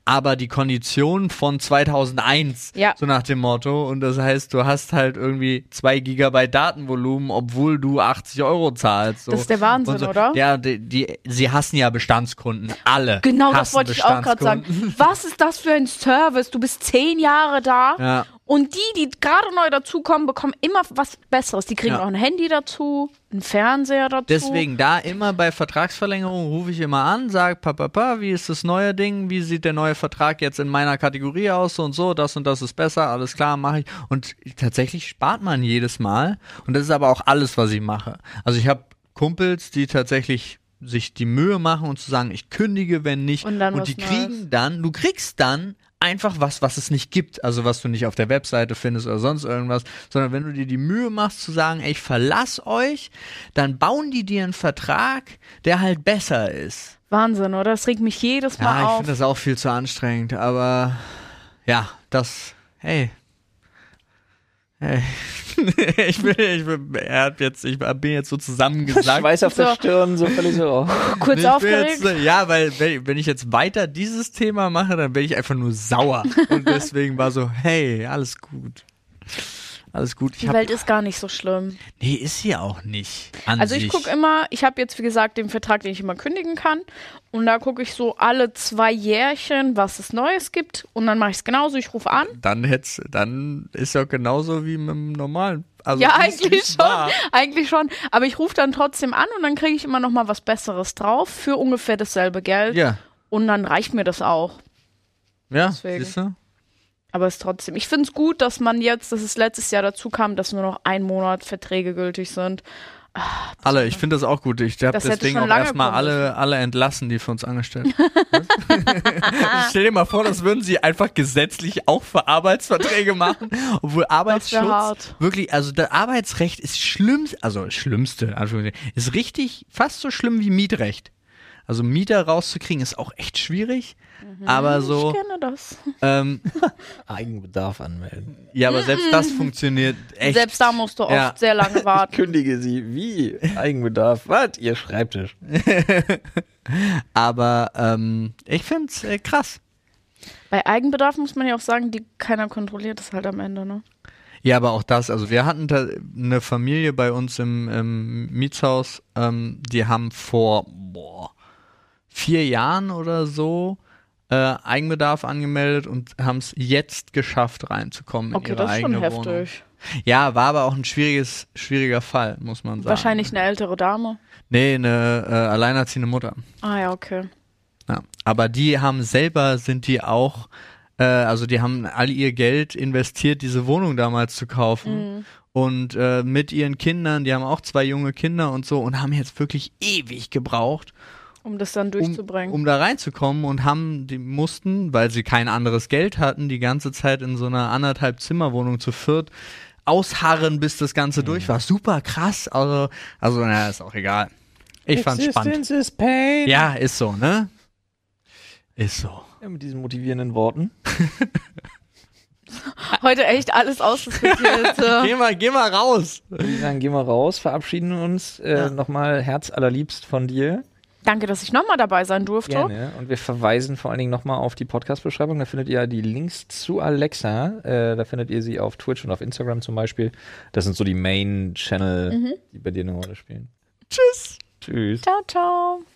aber die Konditionen von 2001, Ja. so nach dem Motto. Und das heißt, du hast halt irgendwie zwei Gigabyte Datenvolumen, obwohl du 80 Euro zahlst. So. Das ist der Wahnsinn, so. oder? Ja, die, die, sie hassen ja Bestandskunden. Alle. Genau, das wollte ich auch gerade sagen. Was ist das für ein Service? Du bist zehn Jahre da Ja. Und die, die gerade neu dazukommen, bekommen immer was Besseres. Die kriegen Ja. auch ein Handy dazu, einen Fernseher dazu. Deswegen da immer bei Vertragsverlängerung rufe ich immer an, sag Papa, Papa, wie ist das neue Ding? Wie sieht der neue Vertrag jetzt in meiner Kategorie aus? So und so, das und das ist besser, alles klar, mache ich. Und tatsächlich spart man jedes Mal. Und das ist aber auch alles, was ich mache. Also ich habe Kumpels, die tatsächlich sich die Mühe machen und zu sagen, ich kündige, wenn nicht. Und dann was die Neues. kriegen dann, du kriegst dann einfach was, was es nicht gibt, also was du nicht auf der Webseite findest oder sonst irgendwas, sondern wenn du dir die Mühe machst zu sagen, ey, ich verlass euch, dann bauen die dir einen Vertrag, der halt besser ist. Wahnsinn, oder? Das regt mich jedes Mal Ja, ich auf. finde das auch viel zu anstrengend, aber ja, das, hey. Hey. ich bin, ich bin, er hat jetzt, ich bin jetzt so zusammengesagt. Schweiß auf der So. Stirn, so völlig so. Kurz Ich bin aufgeregt. Jetzt, äh, ja, weil wenn, wenn ich jetzt weiter dieses Thema mache, dann werde ich einfach nur sauer. Und deswegen war so, hey, alles gut. Alles gut. Ich die hab, Welt ist gar nicht so schlimm. nee, ist sie auch nicht. An Also ich gucke immer, ich habe jetzt wie gesagt den Vertrag, den ich immer kündigen kann. Und da gucke ich so alle zwei Jährchen, was es Neues gibt. Und dann mache ich es genauso. Ich rufe an. Dann hätt's, dann ist ja genauso wie mit dem normalen. Also ja, eigentlich schon. Eigentlich schon. Aber ich rufe dann trotzdem an und dann kriege ich immer noch mal was Besseres drauf für ungefähr dasselbe Geld. Ja. Und dann reicht mir das auch. Ja, Deswegen. siehst du? Aber es ist trotzdem. Ich finde es gut, dass man jetzt, dass es letztes Jahr dazu kam, dass nur noch ein Monat Verträge gültig sind. Alle, ich finde das auch gut. Ich habe Das deswegen schon auch erstmal alle, alle entlassen, die für uns angestellt sind. Stell dir mal vor, das würden sie einfach gesetzlich auch für Arbeitsverträge machen, obwohl Arbeitsschutz wirklich, also das Arbeitsrecht ist schlimm, also schlimmste, ist richtig fast so schlimm wie Mietrecht. Also Mieter rauszukriegen ist auch echt schwierig, aber so, Ich kenne das. ähm, Eigenbedarf anmelden. ja, aber selbst das funktioniert echt. Selbst da musst du oft Ja. sehr lange warten. Kündige sie. Wie? Eigenbedarf. Was? Ihr Schreibtisch. Aber ähm, ich find's äh, krass. Bei Eigenbedarf muss man ja auch sagen, die keiner kontrolliert es halt am Ende, ne? Ja, aber auch das, also wir hatten da eine Familie bei uns im, im Mietshaus, ähm, die haben vor boah, vier Jahren oder so äh, Eigenbedarf angemeldet und haben es jetzt geschafft, reinzukommen in Okay, ihre das ist schon eigene Wohnung. heftig. Ja, war aber auch ein schwieriges, schwieriger Fall, muss man sagen. Wahrscheinlich eine ältere Dame. Nee, eine äh, alleinerziehende Mutter. Ah ja, okay. Ja. Aber die haben selber, sind die auch, äh, also die haben all ihr Geld investiert, diese Wohnung damals zu kaufen. Mhm. Und äh, mit ihren Kindern, die haben auch zwei junge Kinder und so und haben jetzt wirklich ewig gebraucht, Um das dann um, durchzubringen. um da reinzukommen und haben, die mussten, weil sie kein anderes Geld hatten, die ganze Zeit in so einer anderthalb Zimmerwohnung zu viert ausharren, bis das Ganze durch war. Super krass, also, also naja, ist auch egal. Ich fand's spannend. Existence is pain. Ja, ist so, ne? Ist so. Ja, mit diesen motivierenden Worten. Heute echt alles ausdiskutiert. Geh mal, geh mal raus. Würde sagen, gehen wir raus, verabschieden uns äh, Ja. nochmal herzallerliebst von dir. Danke, dass ich nochmal dabei sein durfte. Gerne. Und wir verweisen vor allen Dingen nochmal auf die Podcast-Beschreibung. Da findet ihr die Links zu Alexa. Äh, da findet ihr sie auf Twitch und auf Instagram zum Beispiel. Das sind so die Main-Channel, die bei dir eine Rolle spielen. Tschüss. Tschüss. Ciao, ciao.